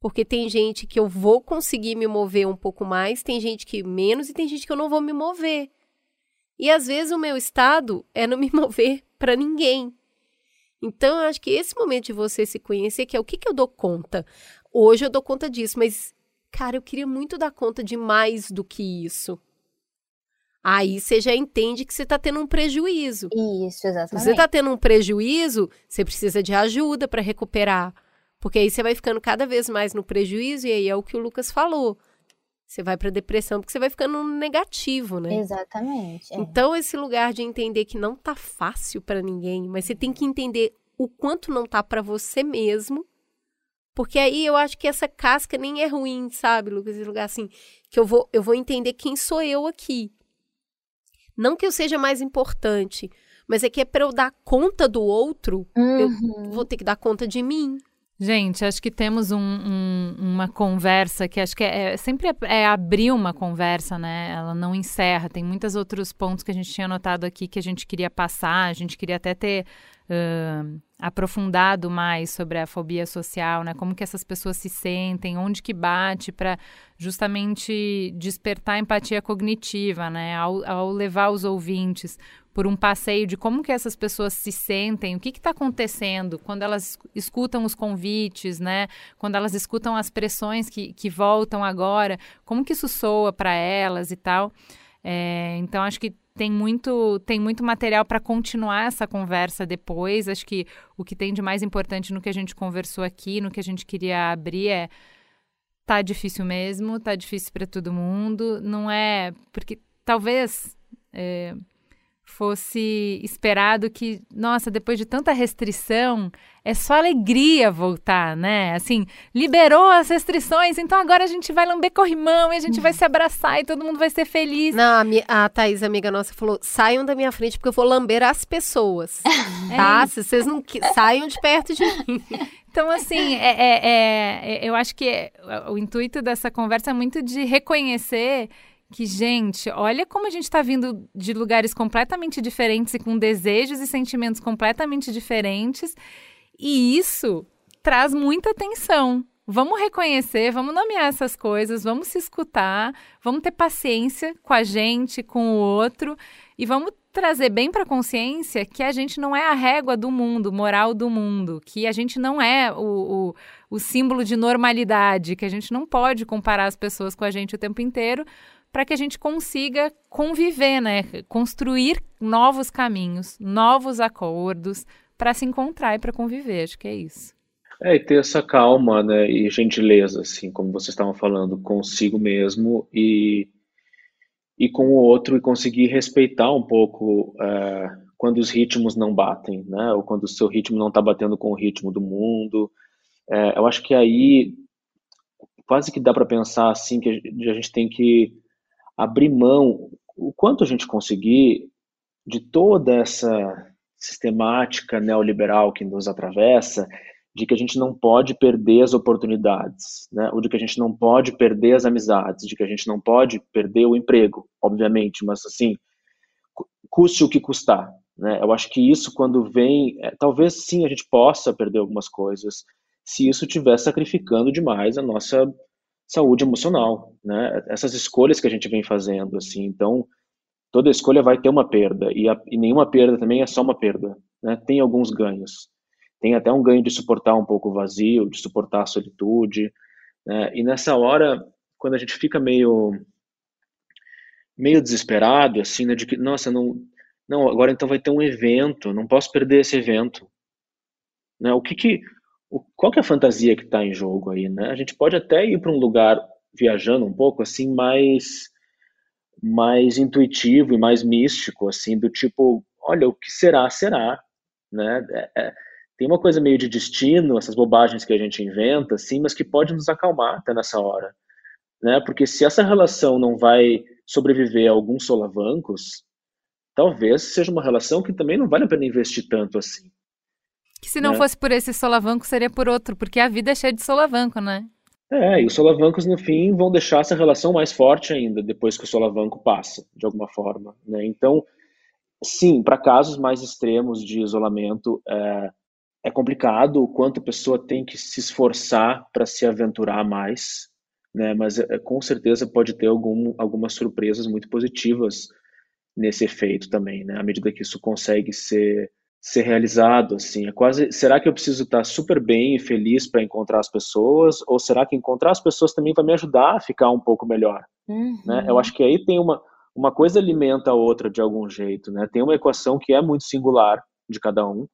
Porque tem gente que eu vou conseguir me mover um pouco mais, tem gente que menos e tem gente que eu não vou me mover. E às vezes o meu estado é não me mover para ninguém. Então, eu acho que esse momento de você se conhecer, que é o que, que eu dou conta. Hoje eu dou conta disso, mas, cara, eu queria muito dar conta de mais do que isso. Aí você já entende que você está tendo um prejuízo. Isso, exatamente. Se você está tendo um prejuízo, você precisa de ajuda para recuperar. Porque aí você vai ficando cada vez mais no prejuízo, e aí é o que o Lucas falou. Você vai para depressão porque você vai ficando negativo, né? Exatamente. É. Então, esse lugar de entender que não tá fácil para ninguém, mas você tem que entender o quanto não tá para você mesmo. Porque aí eu acho que essa casca nem é ruim, sabe, Lucas? Esse lugar assim, que eu vou, eu vou entender quem sou eu aqui. Não que eu seja mais importante, mas é que é para eu dar conta do outro, uhum. eu vou ter que dar conta de mim. Gente, acho que temos um, um, uma conversa que acho que é, é sempre é, é, abrir uma conversa, né? Ela não encerra. Tem muitos outros pontos que a gente tinha anotado aqui que a gente queria passar, a gente queria até ter uh, aprofundado mais sobre a fobia social, né? Como que essas pessoas se sentem, onde que bate para justamente despertar empatia cognitiva, né? Ao, ao, levar os ouvintes por um passeio de como que essas pessoas se sentem, o que está acontecendo quando elas escutam os convites, né? Quando elas escutam as pressões que, que voltam agora, como que isso soa para elas e tal. É, então acho que tem muito, tem muito material para continuar essa conversa depois. Acho que o que tem de mais importante no que a gente conversou aqui, no que a gente queria abrir é tá difícil mesmo, tá difícil para todo mundo. Não é porque talvez é, fosse esperado que, nossa, depois de tanta restrição, é só alegria voltar, né? Assim, liberou as restrições, então agora a gente vai lamber corrimão e a gente vai se abraçar e todo mundo vai ser feliz. Não, a, a Thaís, amiga nossa, falou: saiam da minha frente porque eu vou lamber as pessoas. tá? É Se vocês não saiam de perto de mim. Então, assim, é, é, é, eu acho que o intuito dessa conversa é muito de reconhecer que, gente, olha como a gente está vindo de lugares completamente diferentes e com desejos e sentimentos completamente diferentes. E isso traz muita atenção. Vamos reconhecer, vamos nomear essas coisas, vamos se escutar, vamos ter paciência com a gente, com o outro e vamos trazer bem para a consciência que a gente não é a régua do mundo, moral do mundo, que a gente não é o, o, o símbolo de normalidade, que a gente não pode comparar as pessoas com a gente o tempo inteiro, para que a gente consiga conviver, né? Construir novos caminhos, novos acordos para se encontrar e para conviver. Acho que é isso. É, e ter essa calma, né, e gentileza, assim, como vocês estavam falando, consigo mesmo e, e com o outro, e conseguir respeitar um pouco é, quando os ritmos não batem, né, ou quando o seu ritmo não está batendo com o ritmo do mundo. É, eu acho que aí quase que dá para pensar, assim, que a gente tem que abrir mão, o quanto a gente conseguir, de toda essa sistemática neoliberal que nos atravessa, de que a gente não pode perder as oportunidades, né? ou de que a gente não pode perder as amizades, de que a gente não pode perder o emprego, obviamente, mas assim, custe o que custar. Né? Eu acho que isso, quando vem, é, talvez sim a gente possa perder algumas coisas, se isso estiver sacrificando demais a nossa saúde emocional, né? Essas escolhas que a gente vem fazendo, assim, então toda escolha vai ter uma perda e, a, e nenhuma perda também é só uma perda, né? Tem alguns ganhos. Tem até um ganho de suportar um pouco o vazio, de suportar a solitude. Né? E nessa hora, quando a gente fica meio meio desesperado, assim, né, de que, nossa, não, não, agora então vai ter um evento, não posso perder esse evento. Né? O que que, o, qual que é a fantasia que está em jogo aí, né? A gente pode até ir para um lugar viajando um pouco, assim, mais mais intuitivo e mais místico, assim, do tipo, olha, o que será, será, né? É, é, tem uma coisa meio de destino, essas bobagens que a gente inventa, assim, mas que pode nos acalmar até nessa hora, né? Porque se essa relação não vai sobreviver a alguns solavancos, talvez seja uma relação que também não vale a pena investir tanto assim. Que se não né? fosse por esse solavanco, seria por outro, porque a vida é cheia de solavanco, né? É, e os solavancos, no fim, vão deixar essa relação mais forte ainda, depois que o solavanco passa, de alguma forma, né? Então, sim, para casos mais extremos de isolamento, é, é complicado o quanto a pessoa tem que se esforçar para se aventurar mais, né? Mas é, com certeza pode ter algum, algumas surpresas muito positivas nesse efeito também, né? À medida que isso consegue ser ser realizado, assim, é quase, será que eu preciso estar super bem e feliz para encontrar as pessoas, ou será que encontrar as pessoas também vai me ajudar a ficar um pouco melhor, uhum. né? Eu acho que aí tem uma uma coisa alimenta a outra de algum jeito, né? Tem uma equação que é muito singular de cada um,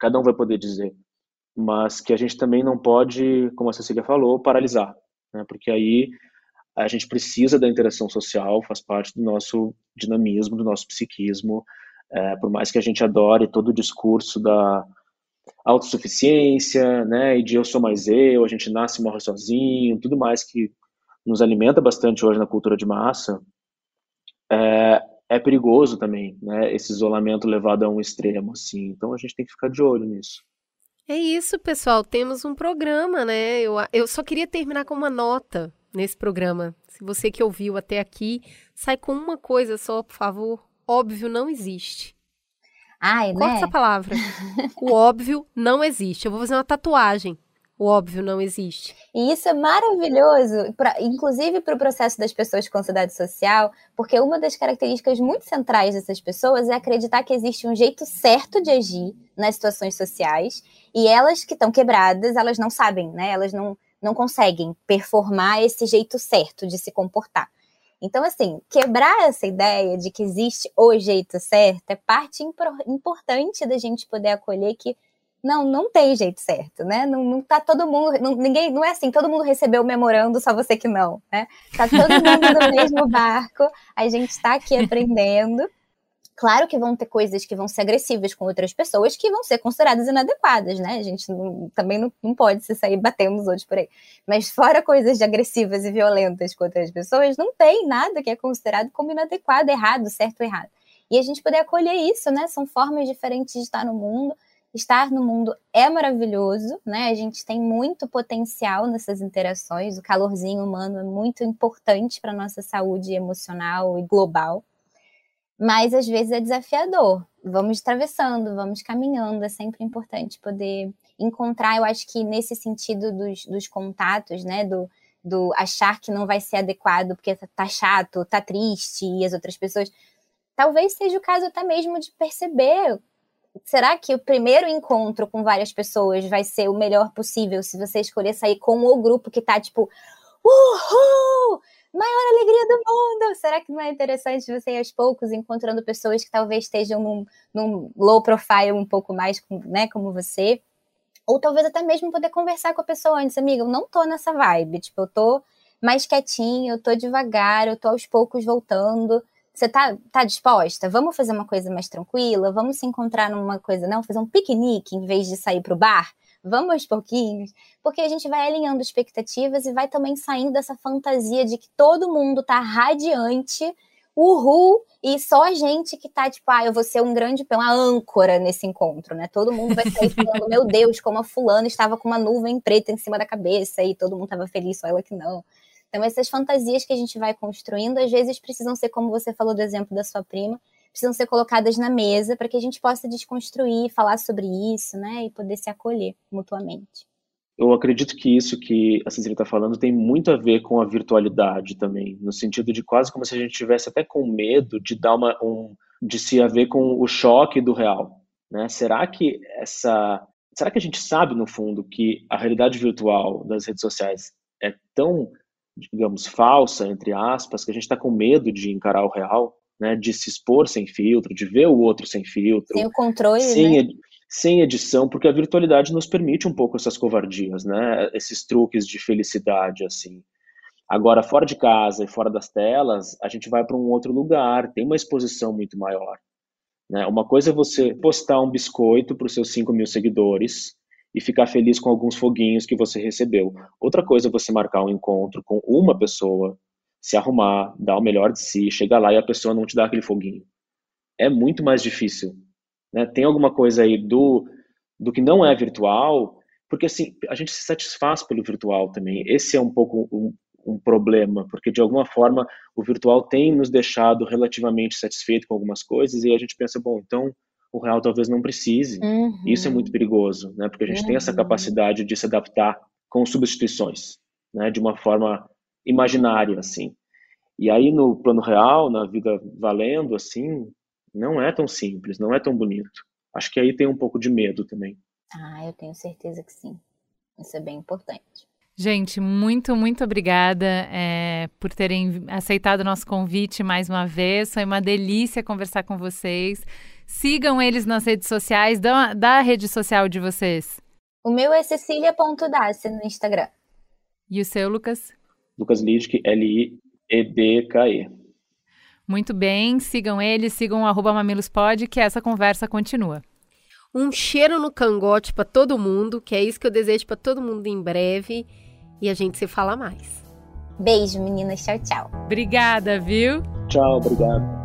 cada um vai poder dizer, mas que a gente também não pode, como a Cecília falou, paralisar, né? porque aí a gente precisa da interação social, faz parte do nosso dinamismo, do nosso psiquismo, é, por mais que a gente adore todo o discurso da autossuficiência, né, e de eu sou mais eu, a gente nasce e morre sozinho, tudo mais que nos alimenta bastante hoje na cultura de massa, é, é perigoso também, né? Esse isolamento levado a um extremo, assim. Então a gente tem que ficar de olho nisso. É isso, pessoal. Temos um programa, né? Eu, eu só queria terminar com uma nota nesse programa. Se você que ouviu até aqui, sai com uma coisa só, por favor. Óbvio não existe. Ai, Corta né? essa palavra. o óbvio não existe. Eu vou fazer uma tatuagem o óbvio não existe. E isso é maravilhoso, pra, inclusive para o processo das pessoas com ansiedade social, porque uma das características muito centrais dessas pessoas é acreditar que existe um jeito certo de agir nas situações sociais, e elas que estão quebradas, elas não sabem, né? Elas não, não conseguem performar esse jeito certo de se comportar. Então, assim, quebrar essa ideia de que existe o jeito certo é parte importante da gente poder acolher que não, não tem jeito certo, né? Não, não tá todo mundo, não, ninguém, não é assim, todo mundo recebeu o memorando, só você que não, né? Tá todo mundo no mesmo barco, a gente está aqui aprendendo. Claro que vão ter coisas que vão ser agressivas com outras pessoas que vão ser consideradas inadequadas, né? A gente não, também não, não pode se sair batendo os outros por aí. Mas fora coisas de agressivas e violentas com outras pessoas, não tem nada que é considerado como inadequado, errado, certo ou errado. E a gente poder acolher isso, né? São formas diferentes de estar no mundo estar no mundo é maravilhoso, né? A gente tem muito potencial nessas interações. O calorzinho humano é muito importante para nossa saúde emocional e global. Mas às vezes é desafiador. Vamos atravessando, vamos caminhando. É sempre importante poder encontrar. Eu acho que nesse sentido dos, dos contatos, né? Do, do achar que não vai ser adequado porque tá, tá chato, tá triste e as outras pessoas. Talvez seja o caso até mesmo de perceber será que o primeiro encontro com várias pessoas vai ser o melhor possível se você escolher sair com o grupo que tá tipo, uhul! Maior alegria do mundo! Será que não é interessante você ir aos poucos encontrando pessoas que talvez estejam num, num low profile um pouco mais, né, como você? Ou talvez até mesmo poder conversar com a pessoa antes, amiga, eu não tô nessa vibe, tipo, eu tô mais quietinho, eu tô devagar, eu tô aos poucos voltando. Você tá, tá disposta? Vamos fazer uma coisa mais tranquila? Vamos se encontrar numa coisa, não? Fazer um piquenique em vez de sair pro bar? Vamos aos pouquinhos? Porque a gente vai alinhando expectativas e vai também saindo dessa fantasia de que todo mundo tá radiante, uhul, e só a gente que tá tipo, ah, eu vou ser um grande, uma âncora nesse encontro, né? Todo mundo vai sair falando, meu Deus, como a fulana estava com uma nuvem preta em cima da cabeça e todo mundo tava feliz, só ela que não. Então, essas fantasias que a gente vai construindo, às vezes precisam ser, como você falou do exemplo da sua prima, precisam ser colocadas na mesa para que a gente possa desconstruir, falar sobre isso, né? E poder se acolher mutuamente. Eu acredito que isso que a Cecília está falando tem muito a ver com a virtualidade também, no sentido de quase como se a gente tivesse até com medo de dar uma, um, de se haver com o choque do real, né? Será que essa, será que a gente sabe no fundo que a realidade virtual das redes sociais é tão digamos, falsa, entre aspas, que a gente está com medo de encarar o real, né, de se expor sem filtro, de ver o outro sem filtro. Sem o controle, sem, né? sem edição, porque a virtualidade nos permite um pouco essas covardias, né, esses truques de felicidade, assim. Agora, fora de casa e fora das telas, a gente vai para um outro lugar, tem uma exposição muito maior. Né? Uma coisa é você postar um biscoito para os seus 5 mil seguidores, e ficar feliz com alguns foguinhos que você recebeu. Outra coisa é você marcar um encontro com uma pessoa, se arrumar, dar o melhor de si, chegar lá e a pessoa não te dá aquele foguinho. É muito mais difícil. Né? Tem alguma coisa aí do, do que não é virtual, porque assim, a gente se satisfaz pelo virtual também. Esse é um pouco um, um problema, porque de alguma forma o virtual tem nos deixado relativamente satisfeito com algumas coisas e a gente pensa, bom, então o real talvez não precise. Uhum. Isso é muito perigoso, né? Porque a gente uhum. tem essa uhum. capacidade de se adaptar com substituições, né? De uma forma imaginária, assim. E aí no plano real, na vida valendo, assim, não é tão simples, não é tão bonito. Acho que aí tem um pouco de medo também. Ah, eu tenho certeza que sim. Isso é bem importante. Gente, muito, muito obrigada é, por terem aceitado o nosso convite mais uma vez. Foi uma delícia conversar com vocês. Sigam eles nas redes sociais. Dá, dá a rede social de vocês. O meu é cecilia.dace no Instagram. E o seu, Lucas? Lucas Lidk, L-I-E-D-K-E. Muito bem, sigam eles, sigam o mamilospod, que essa conversa continua. Um cheiro no cangote para todo mundo, que é isso que eu desejo para todo mundo em breve. E a gente se fala mais. Beijo, meninas. Tchau, tchau. Obrigada, viu? Tchau, obrigado.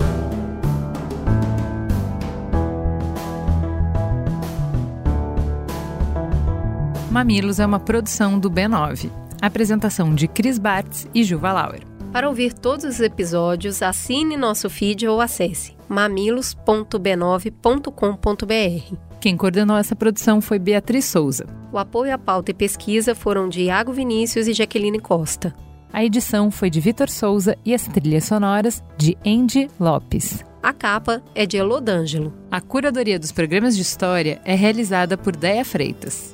Mamilos é uma produção do B9. Apresentação de Cris Bartz e Juva Lauer. Para ouvir todos os episódios, assine nosso feed ou acesse mamilos.b9.com.br. Quem coordenou essa produção foi Beatriz Souza. O apoio à pauta e pesquisa foram de Iago Vinícius e Jaqueline Costa. A edição foi de Vitor Souza e as trilhas sonoras de Andy Lopes. A capa é de Elodângelo. A curadoria dos programas de história é realizada por Deia Freitas.